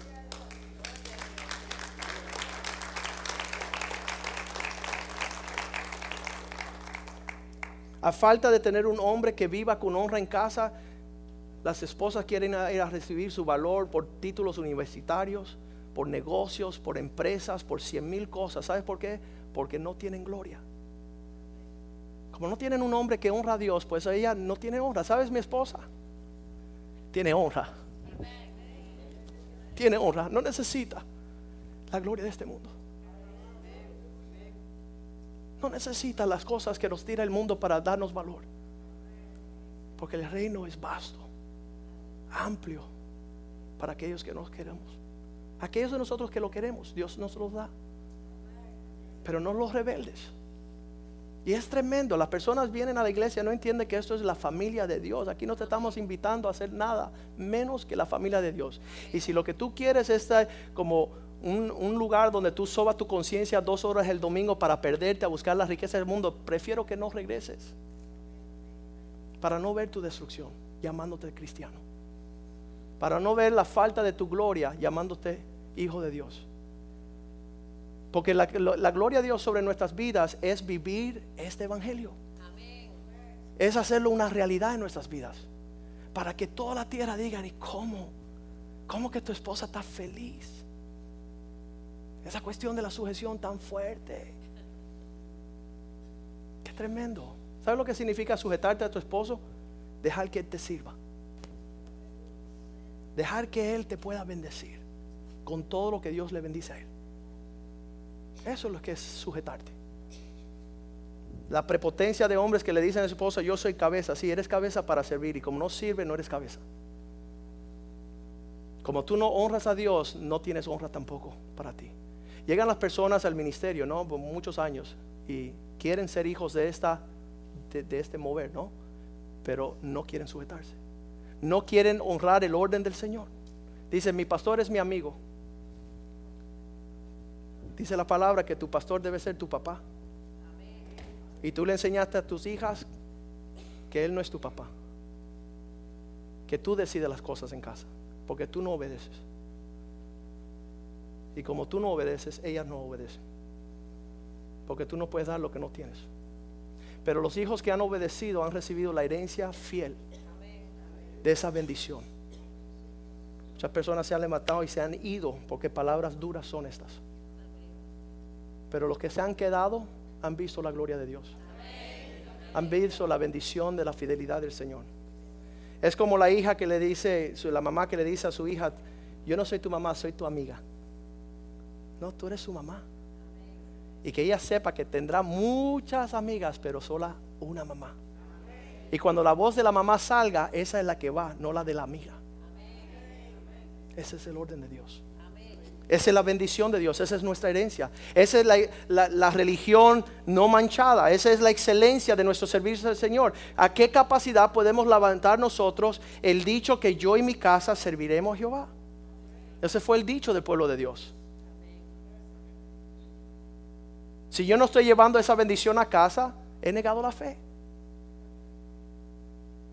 A falta de tener un hombre que viva con honra en casa, las esposas quieren ir a recibir su valor por títulos universitarios por negocios, por empresas, por cien mil cosas. ¿Sabes por qué? Porque no tienen gloria. Como no tienen un hombre que honra a Dios, pues ella no tiene honra. ¿Sabes mi esposa? Tiene honra. Tiene honra. No necesita la gloria de este mundo. No necesita las cosas que nos tira el mundo para darnos valor. Porque el reino es vasto, amplio, para aquellos que nos queremos. Aquellos de nosotros que lo queremos, Dios nos los da. Pero no los rebeldes. Y es tremendo, las personas vienen a la iglesia, no entienden que esto es la familia de Dios. Aquí no te estamos invitando a hacer nada menos que la familia de Dios. Y si lo que tú quieres es como un, lugar donde tú sobas tu conciencia dos horas el domingo para perderte a buscar la riqueza del mundo, prefiero que no regreses. Para no ver tu destrucción, llamándote cristiano. Para no ver la falta de tu gloria, llamándote hijo de Dios. Porque la, gloria de Dios sobre nuestras vidas es vivir este evangelio. Es hacerlo una realidad en nuestras vidas. Para que toda la tierra diga, ¿y cómo? ¿Cómo que tu esposa está feliz? Esa cuestión de la sujeción tan fuerte. Qué tremendo. ¿Sabes lo que significa sujetarte a tu esposo? Dejar que Él te sirva. Dejar que Él te pueda bendecir con todo lo que Dios le bendice a Él. Eso es lo que es sujetarte. La prepotencia de hombres que le dicen a su esposa, yo soy cabeza. Sí, eres cabeza para servir y como no sirve, no eres cabeza. Como tú no honras a Dios, no tienes honra tampoco para ti. Llegan las personas al ministerio, ¿no? Por muchos años y quieren ser hijos de esta de, este mover, ¿no? Pero no quieren sujetarse. No quieren honrar el orden del Señor. Dice, mi pastor es mi amigo. Dice la palabra que tu pastor debe ser tu papá. Y tú le enseñaste a tus hijas que él no es tu papá. Que tú decides las cosas en casa. Porque tú no obedeces. Y como tú no obedeces, ellas no obedecen. Porque tú no puedes dar lo que no tienes. Pero los hijos que han obedecido han recibido la herencia fiel de esa bendición. Muchas personas se han levantado y se han ido porque palabras duras son estas. Pero los que se han quedado han visto la gloria de Dios. Han visto la bendición de la fidelidad del Señor. Es como la hija que le dice, la mamá que le dice a su hija, yo no soy tu mamá, soy tu amiga. No, tú eres su mamá. Y que ella sepa que tendrá muchas amigas, pero sola una mamá. Y cuando la voz de la mamá salga, esa es la que va, no la de la amiga. Ese es el orden de Dios. Esa es la bendición de Dios, esa es nuestra herencia. Esa es la, religión no manchada, esa es la excelencia de nuestro servicio al Señor. ¿A qué capacidad podemos levantar nosotros el dicho que yo y mi casa serviremos a Jehová? Ese fue el dicho del pueblo de Dios. Si yo no estoy llevando esa bendición a casa, he negado la fe.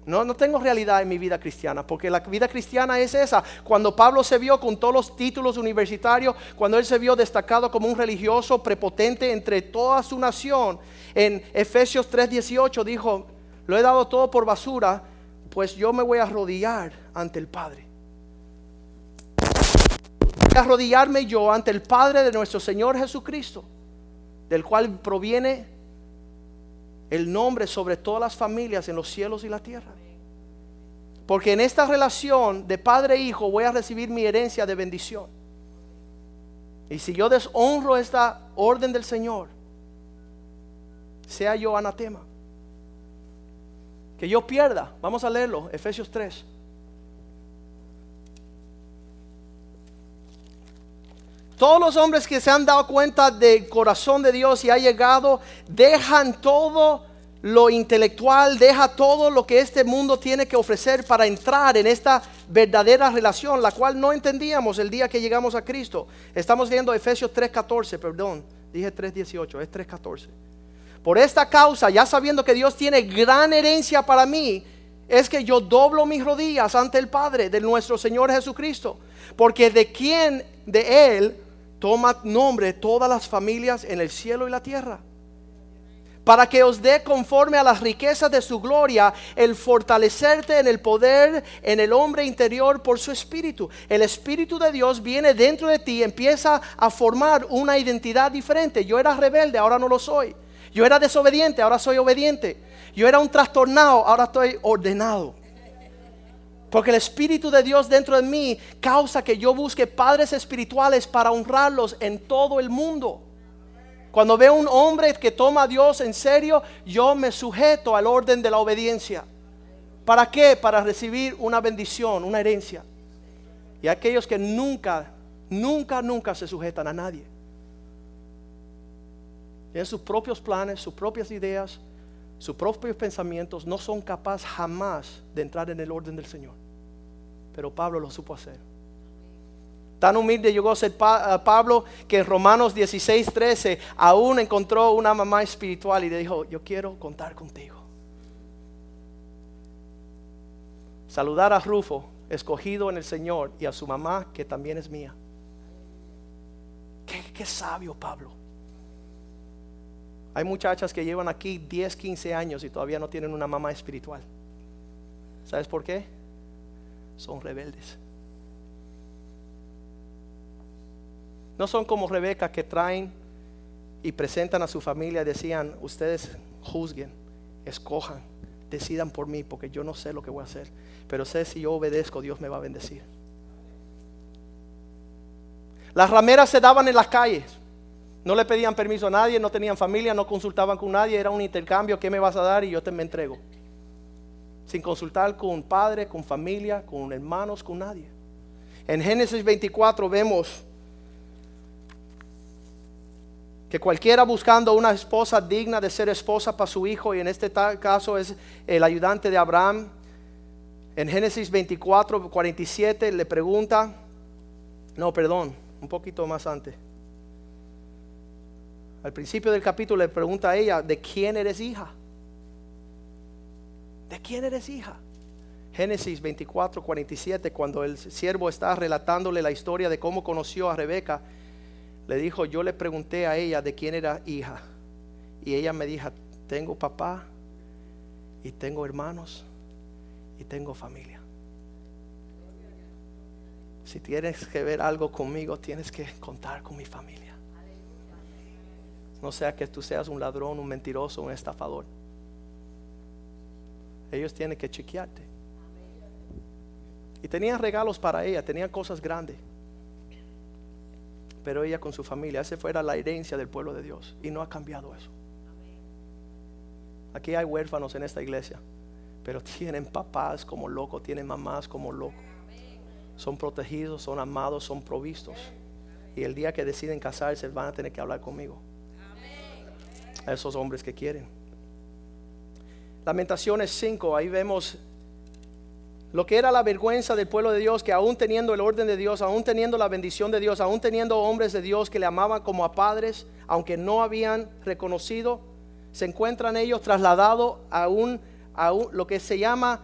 No, no tengo realidad en mi vida cristiana, porque la vida cristiana es esa. Cuando Pablo se vio con todos los títulos universitarios, cuando él se vio destacado como un religioso prepotente entre toda su nación, en Efesios 3:18 dijo, lo he dado todo por basura, pues yo me voy a arrodillar ante el Padre. Voy a arrodillarme yo ante el Padre de nuestro Señor Jesucristo del cual proviene el nombre sobre todas las familias en los cielos y la tierra. Porque en esta relación de padre e hijo voy a recibir mi herencia de bendición. Y si yo deshonro esta orden del Señor, sea yo anatema. Que yo pierda. Vamos a leerlo, Efesios 3. Todos los hombres que se han dado cuenta del corazón de Dios y ha llegado, dejan todo lo intelectual, deja todo lo que este mundo tiene que ofrecer para entrar en esta verdadera relación, la cual no entendíamos el día que llegamos a Cristo. Estamos viendo Efesios 3:14, perdón, dije 3:18, es 3:14. Por esta causa, ya sabiendo que Dios tiene gran herencia para mí, es que yo doblo mis rodillas ante el Padre de nuestro Señor Jesucristo, porque de quien de Él toma nombre todas las familias en el cielo y la tierra. Para que os dé conforme a las riquezas de su gloria el fortalecerte en el poder en el hombre interior por su espíritu. El espíritu de Dios viene dentro de ti, empieza a formar una identidad diferente. Yo era rebelde, ahora no lo soy. Yo era desobediente, ahora soy obediente. Yo era un trastornado, ahora estoy ordenado. Porque el Espíritu de Dios dentro de mí causa que yo busque padres espirituales para honrarlos en todo el mundo. Cuando veo un hombre que toma a Dios en serio, yo me sujeto al orden de la obediencia. ¿Para qué? Para recibir una bendición, una herencia. Y aquellos que nunca, nunca, nunca se sujetan a nadie. Tienen sus propios planes, sus propias ideas, sus propios pensamientos, no son capaces jamás de entrar en el orden del Señor. Pero Pablo lo supo hacer. Tan humilde llegó a ser Pablo que en Romanos 16, 13 aún encontró una mamá espiritual y le dijo, yo quiero contar contigo. Saludar a Rufo, escogido en el Señor, y a su mamá, que también es mía. Qué, qué sabio Pablo. Hay muchachas que llevan aquí 10, 15 años y todavía no tienen una mamá espiritual. ¿Sabes por qué? Son rebeldes. No son como Rebeca que traen y presentan a su familia y decían, ustedes juzguen, escojan, decidan por mí, porque yo no sé lo que voy a hacer. Pero sé si yo obedezco, Dios me va a bendecir. Las rameras se daban en las calles. No le pedían permiso a nadie, no tenían familia, no consultaban con nadie, era un intercambio, ¿qué me vas a dar? Y yo te me entrego. Sin consultar con padre, con familia, con hermanos, con nadie. En Génesis 24 vemos que cualquiera buscando una esposa digna de ser esposa para su hijo, y en este caso es el ayudante de Abraham, en Génesis 24, 47 le pregunta, no, perdón, un poquito más antes. Al principio del capítulo le pregunta a ella, ¿de quién eres hija? ¿De quién eres hija? Génesis 24, 47, cuando el siervo está relatándole la historia de cómo conoció a Rebeca, le dijo, yo le pregunté a ella de quién era hija. Y ella me dijo, tengo papá y tengo hermanos y tengo familia. Si tienes que ver algo conmigo, tienes que contar con mi familia. No sea que tú seas un ladrón, un mentiroso, un estafador. Ellos tienen que chequearte. Y tenían regalos para ella, tenían cosas grandes pero ella con su familia. Esa fuera la herencia del pueblo de Dios y no ha cambiado eso. Aquí hay huérfanos en esta iglesia, pero tienen papás como locos, tienen mamás como locos. Son protegidos, son amados, son provistos. Y el día que deciden casarse van a tener que hablar conmigo. A esos hombres que quieren. Lamentaciones 5, ahí vemos lo que era la vergüenza del pueblo de Dios, que aún teniendo el orden de Dios, aún teniendo la bendición de Dios, aún teniendo hombres de Dios que le amaban como a padres, aunque no habían reconocido, se encuentran ellos trasladados a, un, a lo que se llama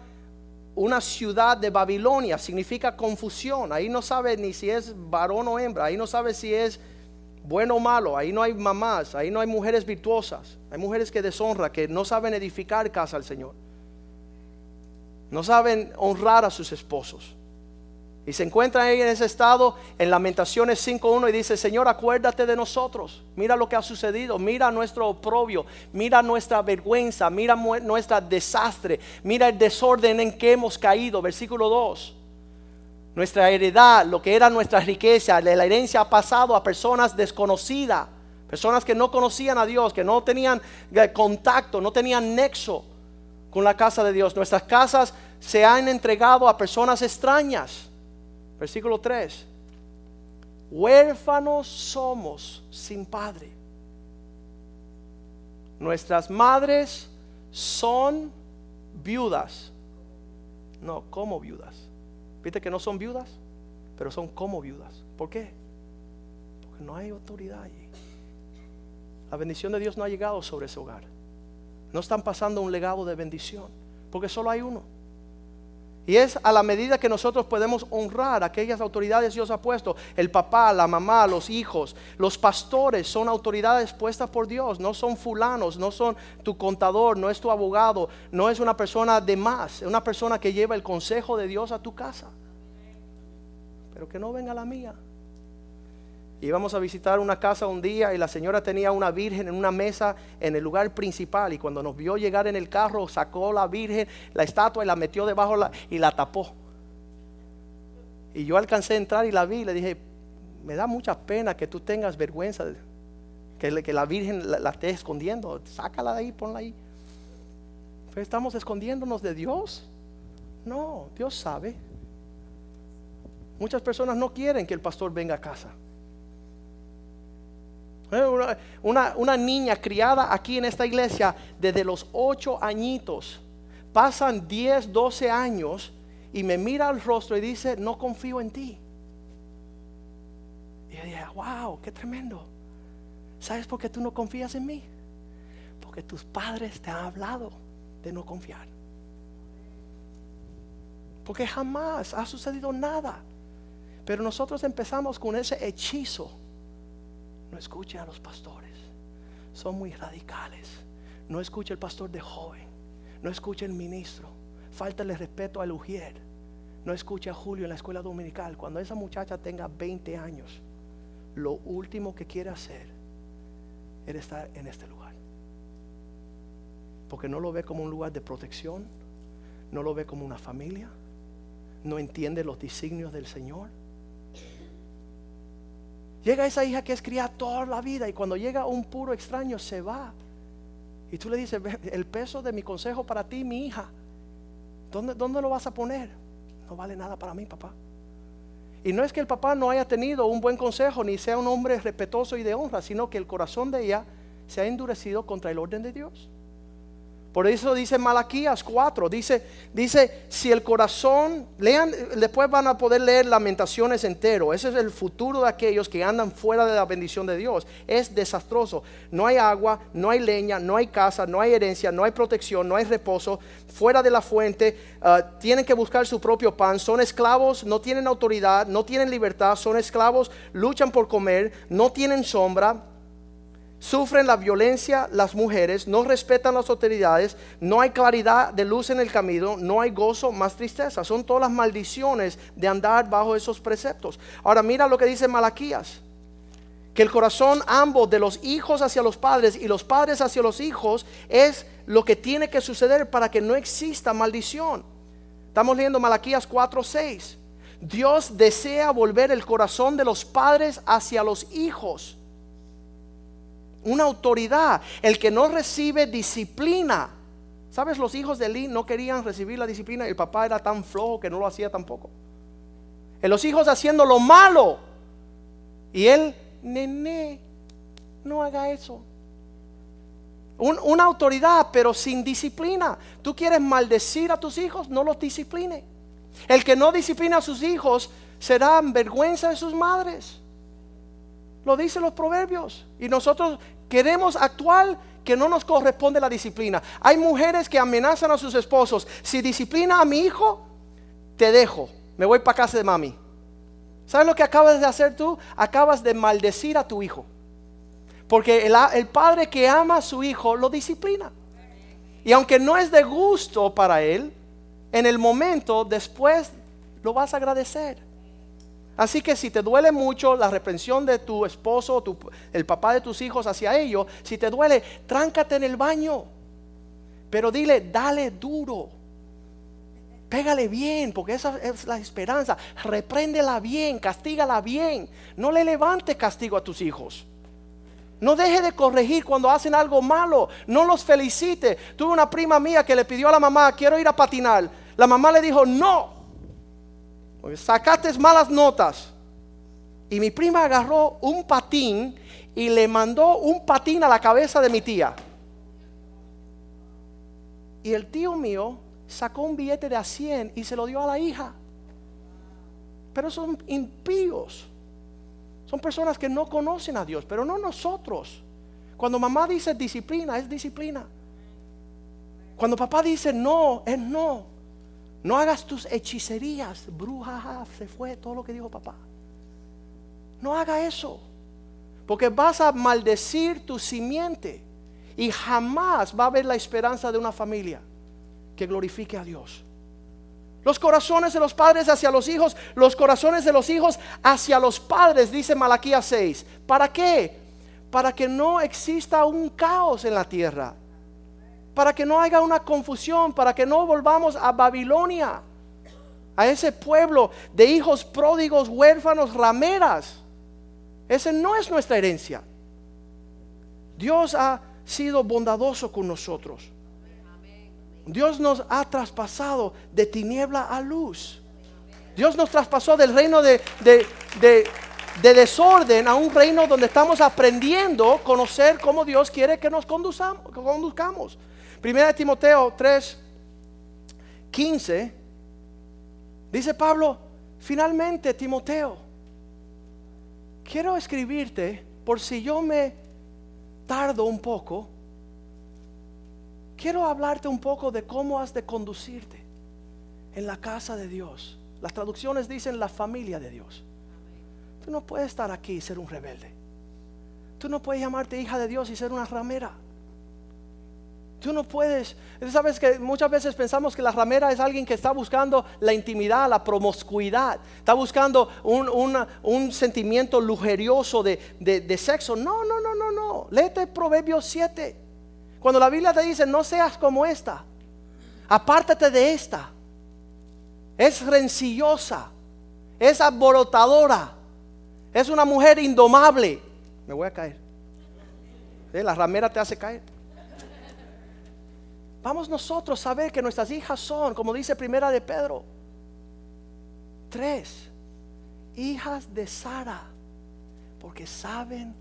una ciudad de Babilonia, significa confusión. Ahí no sabe ni si es varón o hembra, ahí no sabe si es bueno o malo, ahí no hay mamás, ahí no hay mujeres virtuosas, hay mujeres que deshonran, que no saben edificar casa al Señor. No saben honrar a sus esposos. Y se encuentran ahí en ese estado en Lamentaciones 5.1 y dice, Señor, acuérdate de nosotros. Mira lo que ha sucedido. Mira nuestro oprobio. Mira nuestra vergüenza. Mira nuestro desastre. Mira el desorden en que hemos caído. Versículo 2. Nuestra heredad, lo que era nuestra riqueza, la herencia ha pasado a personas desconocidas. Personas que no conocían a Dios, que no tenían eh, contacto, no tenían nexo con la casa de Dios. Nuestras casas se han entregado a personas extrañas. Versículo 3. Huérfanos somos sin padre. Nuestras madres son viudas. No, como viudas. ¿Viste que no son viudas? Pero son como viudas. ¿Por qué? Porque no hay autoridad allí. La bendición de Dios no ha llegado sobre ese hogar no están pasando un legado de bendición, porque solo hay uno. Y es a la medida que nosotros podemos honrar aquellas autoridades Dios ha puesto. El papá, la mamá, los hijos, los pastores son autoridades puestas por Dios. No son fulanos, no son tu contador, no es tu abogado, no es una persona de más. Es una persona que lleva el consejo de Dios a tu casa. Pero que no venga la mía. Íbamos a visitar una casa un día y la señora tenía una virgen en una mesa en el lugar principal y cuando nos vio llegar en el carro sacó la virgen, la estatua y la metió debajo y la tapó. Y yo alcancé a entrar y la vi y le dije, me da mucha pena que tú tengas vergüenza, que, la virgen la, esté escondiendo, sácala de ahí, ponla ahí. Pero estamos escondiéndonos de Dios. No, Dios sabe. Muchas personas no quieren que el pastor venga a casa. Eh, una, niña criada aquí en esta iglesia desde los ocho añitos. Pasan 10, 12 años y me mira al rostro y dice, no confío en ti. Y yo dije, wow, qué tremendo. ¿Sabes por qué tú no confías en mí? Porque tus padres te han hablado de no confiar. Porque jamás ha sucedido nada. Pero nosotros empezamos con ese hechizo. No escuchen a los pastores. Son muy radicales. No escuche el pastor de joven. No escuche el ministro. Faltale respeto al ujier. No escuche a Julio en la escuela dominical. Cuando esa muchacha tenga 20 años, lo último que quiere hacer es estar en este lugar. Porque no lo ve como un lugar de protección. No lo ve como una familia. No entiende los designios del Señor. Llega esa hija que es criada toda la vida y cuando llega un puro extraño se va. Y tú le dices, el peso de mi consejo para ti, mi hija, ¿dónde, ¿dónde lo vas a poner? No vale nada para mí, papá. Y no es que el papá no haya tenido un buen consejo ni sea un hombre respetuoso y de honra, sino que el corazón de ella se ha endurecido contra el orden de Dios. Por eso dice Malaquías 4, dice, dice, si el corazón, lean, después van a poder leer lamentaciones entero, ese es el futuro de aquellos que andan fuera de la bendición de Dios, es desastroso, no hay agua, no hay leña, no hay casa, no hay herencia, no hay protección, no hay reposo, fuera de la fuente, ah, tienen que buscar su propio pan, son esclavos, no tienen autoridad, no tienen libertad, son esclavos, luchan por comer, no tienen sombra, Sufren la violencia las mujeres, no respetan las autoridades, no hay claridad de luz en el camino, no hay gozo, más tristeza. Son todas las maldiciones de andar bajo esos preceptos. Ahora mira lo que dice Malaquías. Que el corazón ambos de los hijos hacia los padres y los padres hacia los hijos es lo que tiene que suceder para que no exista maldición. Estamos leyendo Malaquías 4:6. Dios desea volver el corazón de los padres hacia los hijos una autoridad. El que no recibe disciplina. ¿Sabes? Los hijos de Eli no querían recibir la disciplina el papá era tan flojo que no lo hacía tampoco. Los hijos haciendo lo malo. Y él, nene, no haga eso. una autoridad, pero sin disciplina. Tú quieres maldecir a tus hijos, no los discipline. El que no disciplina a sus hijos será vergüenza de sus madres. Lo dicen los proverbios. Y nosotros queremos actuar que no nos corresponde la disciplina. Hay mujeres que amenazan a sus esposos. Si disciplina a mi hijo, te dejo. Me voy para casa de mami. ¿Sabes lo que acabas de hacer tú? Acabas de maldecir a tu hijo. Porque el, el padre que ama a su hijo lo disciplina. Y aunque no es de gusto para él, en el momento después lo vas a agradecer. Así que si te duele mucho la reprensión de tu esposo, el papá de tus hijos hacia ellos, si te duele, tráncate en el baño. Pero dile, dale duro. Pégale bien, porque esa es la esperanza. Repréndela bien, castígala bien. No le levante castigo a tus hijos. No deje de corregir cuando hacen algo malo. No los felicite. Tuve una prima mía que le pidió a la mamá, quiero ir a patinar. La mamá le dijo, no, sacaste malas notas. Y mi prima agarró un patín y le mandó un patín a la cabeza de mi tía. Y el tío mío sacó un billete de a 100 y se lo dio a la hija. Pero son impíos. Son personas que no conocen a Dios, pero no nosotros. Cuando mamá dice disciplina, es disciplina. Cuando papá dice no, es no. No hagas tus hechicerías, bruja, se fue todo lo que dijo papá. No haga eso, porque vas a maldecir tu simiente y jamás va a haber la esperanza de una familia que glorifique a Dios. Los corazones de los padres hacia los hijos, los corazones de los hijos hacia los padres, dice Malaquías 6. ¿Para qué? Para que no exista un caos en la tierra para que no haya una confusión, para que no volvamos a Babilonia, a ese pueblo de hijos pródigos, huérfanos, rameras. Ese no es nuestra herencia. Dios ha sido bondadoso con nosotros. Dios nos ha traspasado de tiniebla a luz. Dios nos traspasó del reino de, de, desorden a un reino donde estamos aprendiendo a conocer cómo Dios quiere que nos conduzcamos. Primera de Timoteo 3, 15, dice Pablo, finalmente Timoteo, quiero escribirte por si yo me tardo un poco. Quiero hablarte un poco de cómo has de conducirte en la casa de Dios. Las traducciones dicen la familia de Dios. Tú no puedes estar aquí y ser un rebelde. Tú no puedes llamarte hija de Dios y ser una ramera. Tú no puedes. Sabes que muchas veces pensamos que la ramera es alguien que está buscando la intimidad, la promiscuidad. Está buscando un, sentimiento lujerioso de, de, sexo. No, no, no, no, no. Léete Proverbios 7. Cuando la Biblia te dice, no seas como esta. Apártate de esta. Es rencillosa. Es aborotadora. Es una mujer indomable. Me voy a caer. La ramera te hace caer. Vamos nosotros a ver que nuestras hijas son, como dice Primera de Pedro, tres hijas de Sara, porque saben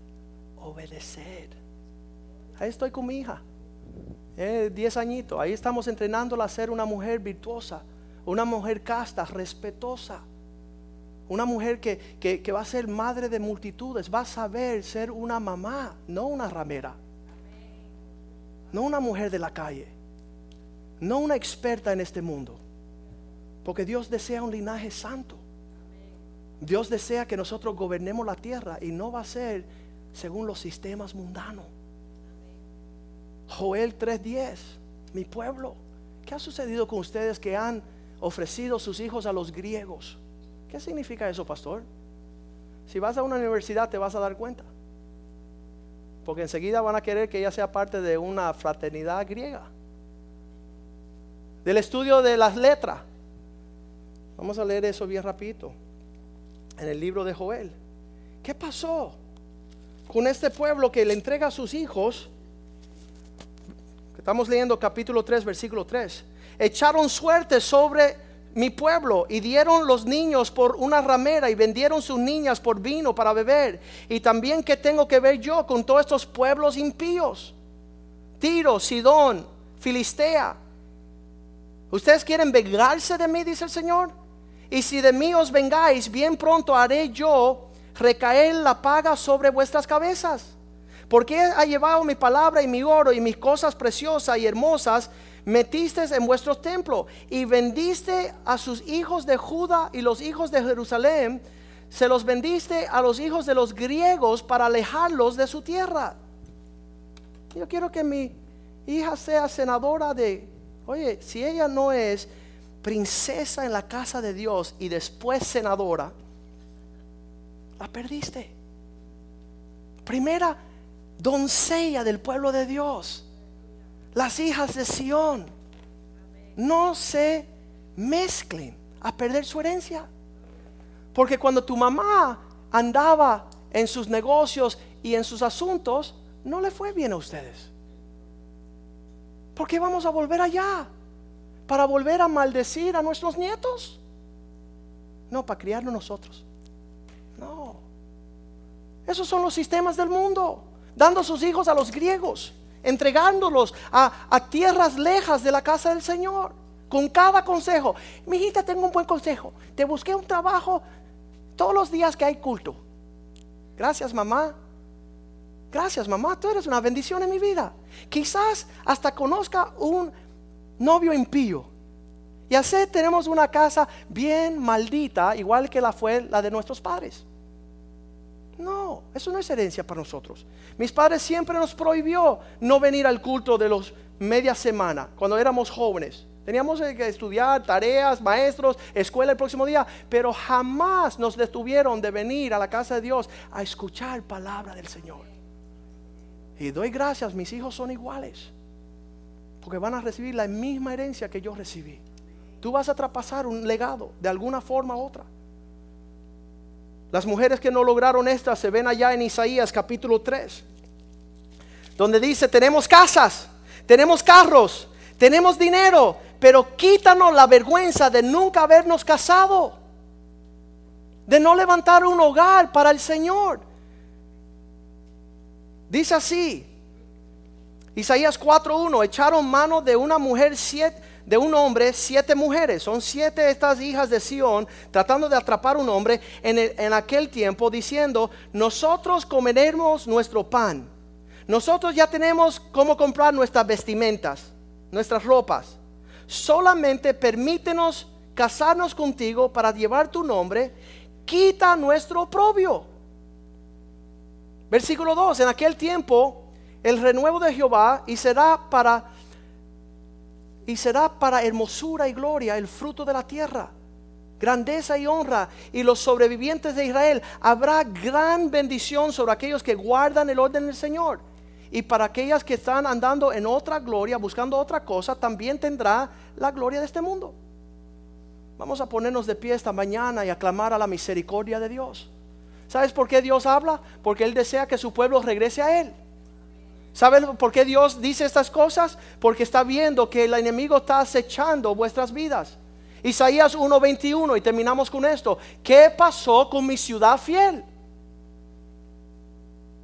obedecer. Ahí estoy con mi hija, eh, diez añitos, ahí estamos entrenándola a ser una mujer virtuosa, una mujer casta, respetuosa. Una mujer que, que, va a ser madre de multitudes, va a saber ser una mamá, no una ramera, no una mujer de la calle no una experta en este mundo. Porque Dios desea un linaje santo. Dios desea que nosotros gobernemos la tierra y no va a ser según los sistemas mundanos. Joel 3:10, mi pueblo, ¿qué ha sucedido con ustedes que han ofrecido sus hijos a los griegos? ¿Qué significa eso, pastor? Si vas a una universidad te vas a dar cuenta. Porque enseguida van a querer que ella sea parte de una fraternidad griega del estudio de las letras. Vamos a leer eso bien rapidito. En el libro de Joel. ¿Qué pasó con este pueblo que le entrega a sus hijos? Estamos leyendo capítulo 3, versículo 3. Echaron suerte sobre mi pueblo y dieron los niños por una ramera y vendieron sus niñas por vino para beber. Y también qué tengo que ver yo con todos estos pueblos impíos. Tiro, Sidón, Filistea, ¿Ustedes quieren vengarse de mí, dice el Señor? Y si de mí os vengáis, bien pronto haré yo recaer la paga sobre vuestras cabezas. Porque ha llevado mi palabra y mi oro y mis cosas preciosas y hermosas, metiste en vuestro templo y vendiste a sus hijos de Judá y los hijos de Jerusalén, se los vendiste a los hijos de los griegos para alejarlos de su tierra. Yo quiero que mi hija sea senadora de Oye, si ella no es princesa en la casa de Dios y después senadora, la perdiste. Primera doncella del pueblo de Dios. Las hijas de Sión no se mezclen a perder su herencia. Porque cuando tu mamá andaba en sus negocios y en sus asuntos, no le fue bien a ustedes. ¿Por qué vamos a volver allá? ¿Para volver a maldecir a nuestros nietos? No, para criarnos nosotros. No. Esos son los sistemas del mundo. Dando a sus hijos a los griegos. Entregándolos a, a tierras lejas de la casa del Señor. Con cada consejo. Mi hijita, tengo un buen consejo. Te busqué un trabajo todos los días que hay culto. Gracias, mamá. Gracias, mamá, tú eres una bendición en mi vida. Quizás hasta conozca un novio impío. Y así tenemos una casa bien maldita, igual que la fue la de nuestros padres. No, eso no es herencia para nosotros. Mis padres siempre nos prohibió no venir al culto de los media semana, cuando éramos jóvenes. Teníamos que estudiar tareas, maestros, escuela el próximo día, pero jamás nos detuvieron de venir a la casa de Dios a escuchar palabra del Señor. Y doy gracias, mis hijos son iguales. Porque van a recibir la misma herencia que yo recibí. Tú vas a traspasar un legado de alguna forma u otra. Las mujeres que no lograron esta se ven allá en Isaías capítulo 3, donde dice, tenemos casas, tenemos carros, tenemos dinero, pero quítanos la vergüenza de nunca habernos casado, de no levantar un hogar para el Señor. Dice así, Isaías 4.1, echaron mano de una mujer siete, de un hombre siete mujeres. Son siete estas hijas de Sión tratando de atrapar un hombre en, en aquel tiempo diciendo, nosotros comeremos nuestro pan. Nosotros ya tenemos cómo comprar nuestras vestimentas, nuestras ropas. Solamente permítenos casarnos contigo para llevar tu nombre. Quita nuestro oprobio. Versículo 2. En aquel tiempo el renuevo de Jehová y será para y será para hermosura y gloria el fruto de la tierra. Grandeza y honra y los sobrevivientes de Israel. Habrá gran bendición sobre aquellos que guardan el orden del Señor. Y para aquellas que están andando en otra gloria, buscando otra cosa, también tendrá la gloria de este mundo. Vamos a ponernos de pie esta mañana y aclamar a la misericordia de Dios. ¿Sabes por qué Dios habla? Porque Él desea que su pueblo regrese a Él. ¿Sabes por qué Dios dice estas cosas? Porque está viendo que el enemigo está acechando vuestras vidas. Isaías 1:21 y terminamos con esto. ¿Qué pasó con mi ciudad fiel?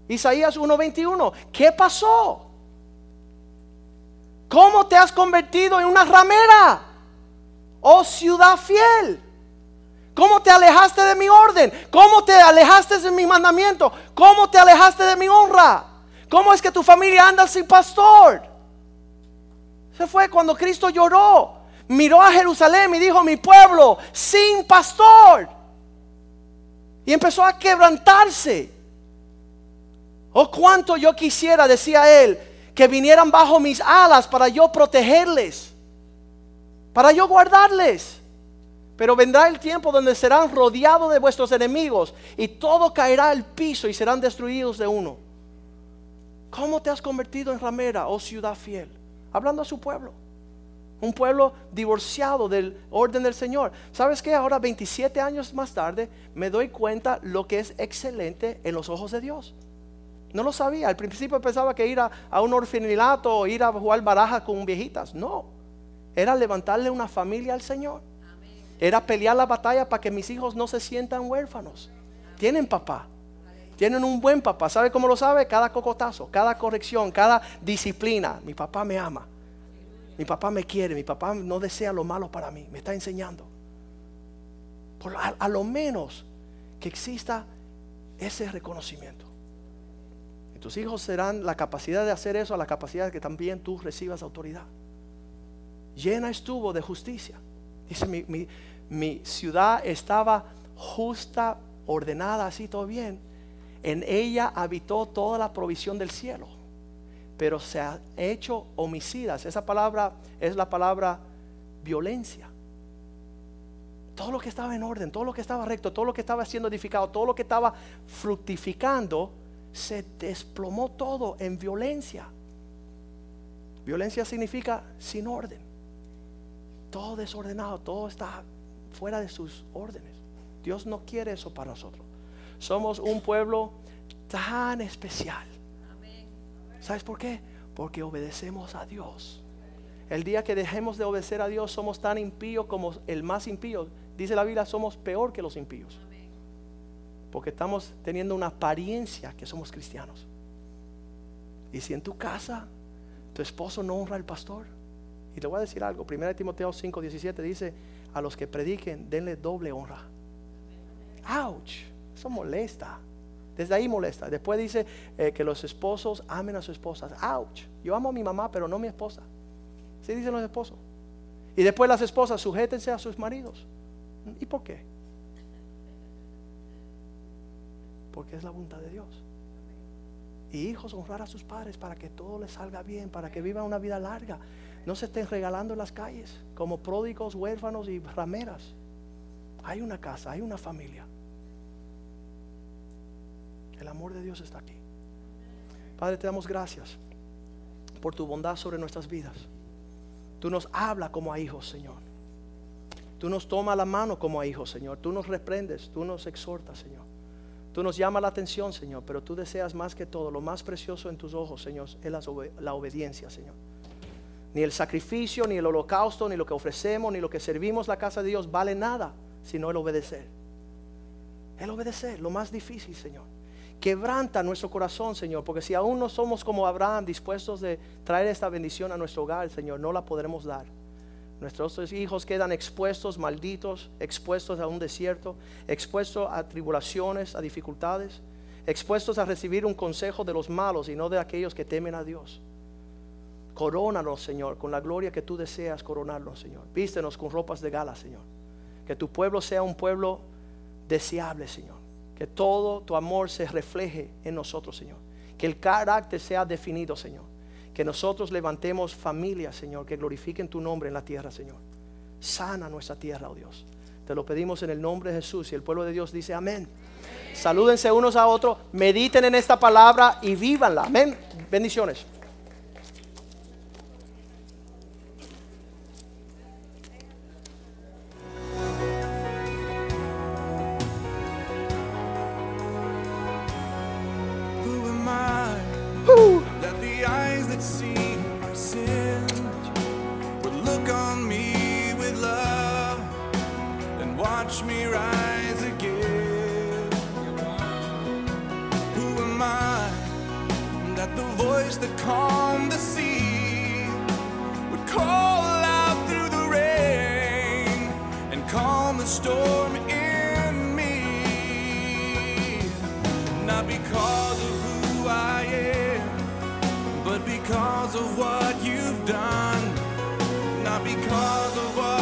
Isaías 1:21. ¿Qué pasó? ¿Cómo te has convertido en una ramera? Oh ciudad fiel. ¿Cómo te alejaste de mi orden? ¿Cómo te alejaste de mi mandamiento? ¿Cómo te alejaste de mi honra? ¿Cómo es que tu familia anda sin pastor? Se fue cuando Cristo lloró. Miró a Jerusalén y dijo, mi pueblo sin pastor. Y empezó a quebrantarse. Oh, cuánto yo quisiera, decía él, que vinieran bajo mis alas para yo protegerles, para yo guardarles. Pero vendrá el tiempo donde serán rodeados de vuestros enemigos y todo caerá al piso y serán destruidos de uno. ¿Cómo te has convertido en ramera, oh ciudad fiel? Hablando a su pueblo. Un pueblo divorciado del orden del Señor. ¿Sabes qué? Ahora 27 años más tarde me doy cuenta lo que es excelente en los ojos de Dios. No lo sabía. Al principio pensaba que ir a, un orfanato o ir a jugar barajas con viejitas. No. Era levantarle una familia al Señor. Era pelear la batalla para que mis hijos no se sientan huérfanos. Tienen papá. Tienen un buen papá. ¿Sabe cómo lo sabe? Cada cocotazo, cada corrección, cada disciplina. Mi papá me ama. Mi papá me quiere. Mi papá no desea lo malo para mí. Me está enseñando. Por, a, lo menos que exista ese reconocimiento. Y tus hijos serán la capacidad de hacer eso, a la capacidad de que también tú recibas autoridad. Llena estuvo de justicia. Dice, mi, mi ciudad estaba justa, ordenada, así todo bien en ella habitó toda la provisión del cielo, pero se ha hecho homicidas. Esa palabra es la palabra violencia. Todo lo que estaba en orden, todo lo que estaba recto, todo lo que estaba siendo edificado, todo lo que estaba fructificando, se desplomó todo en violencia. Violencia significa sin orden. Todo desordenado, todo está fuera de sus órdenes. Dios no quiere eso para nosotros. Somos un pueblo tan especial. ¿Sabes por qué? Porque obedecemos a Dios. El día que dejemos de obedecer a Dios somos tan impíos como el más impío. Dice la Biblia, somos peor que los impíos. Porque estamos teniendo una apariencia que somos cristianos. Y si en tu casa tu esposo no honra al pastor, y te voy a decir algo, 1 Timoteo 5, 17 dice, a los que prediquen, denle doble honra. Ouch. Eso molesta. Desde ahí molesta. Después dice eh, que los esposos amen a sus esposas. Ouch. Yo amo a mi mamá, pero no a mi esposa. Así dicen los esposos. Y después las esposas, sujétense a sus maridos. ¿Y por qué? Porque es la voluntad de Dios. Y hijos, honrar a sus padres para que todo les salga bien, para que vivan una vida larga. No se estén regalando en las calles como pródigos, huérfanos y rameras. Hay una casa, hay una familia. El amor de Dios está aquí. Padre, te damos gracias por tu bondad sobre nuestras vidas. Tú nos hablas como a hijos, Señor. Tú nos tomas la mano como a hijos, Señor. Tú nos reprendes, tú nos exhortas, Señor. Tú nos llamas la atención, Señor, pero tú deseas más que todo, lo más precioso en tus ojos, Señor, es la, obediencia, Señor. Ni el sacrificio, ni el holocausto, ni lo que ofrecemos, ni lo que servimos la casa de Dios vale nada, sino el obedecer. El obedecer, lo más difícil, Señor. Quebranta nuestro corazón, Señor, porque si aún no somos como Abraham, dispuestos de traer esta bendición a nuestro hogar, Señor, no la podremos dar. Nuestros hijos quedan expuestos, malditos, expuestos a un desierto, expuestos a tribulaciones, a dificultades, expuestos a recibir un consejo de los malos y no de aquellos que temen a Dios. Corónanos, Señor, con la gloria que tú deseas coronarnos, Señor. Vístenos con ropas de gala, Señor. Que tu pueblo sea un pueblo deseable, Señor. Que todo tu amor se refleje en nosotros, Señor. Que el carácter sea definido, Señor. Que nosotros levantemos familias, Señor, que glorifiquen tu nombre en la tierra, Señor. Sana nuestra tierra, oh Dios. Te lo pedimos en el nombre de Jesús y el pueblo de Dios dice amén. Salúdense unos a otros, mediten en esta palabra y vívanla. Amén. Bendiciones. Voice that calmed the sea would call out through the rain and calm the storm in me? Not because of who I am, but because of what you've done. Not because of what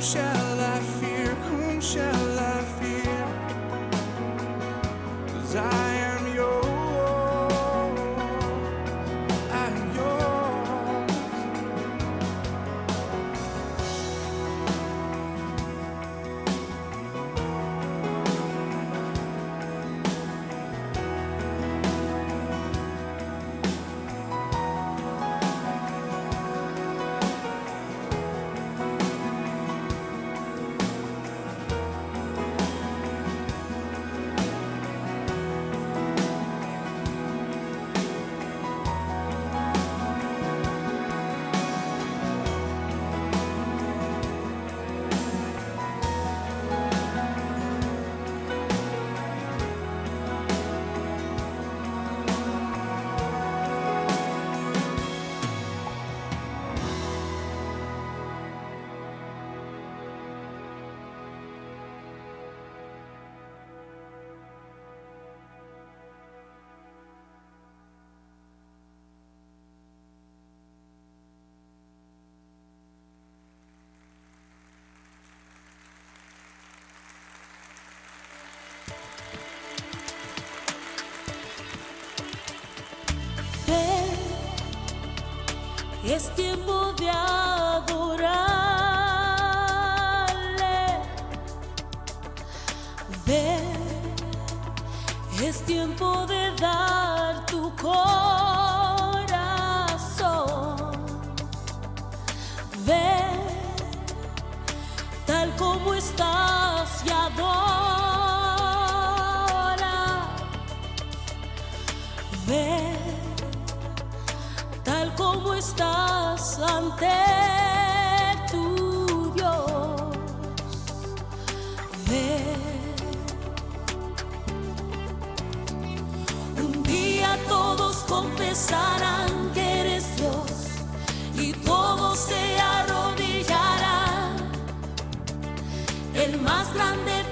shall I fear? Whom shall I Es tiempo de adorarle. Es tiempo de dar estás ante tu Dios. Ven. Un día todos confesarán que eres Dios y todos se arrodillarán. El más grande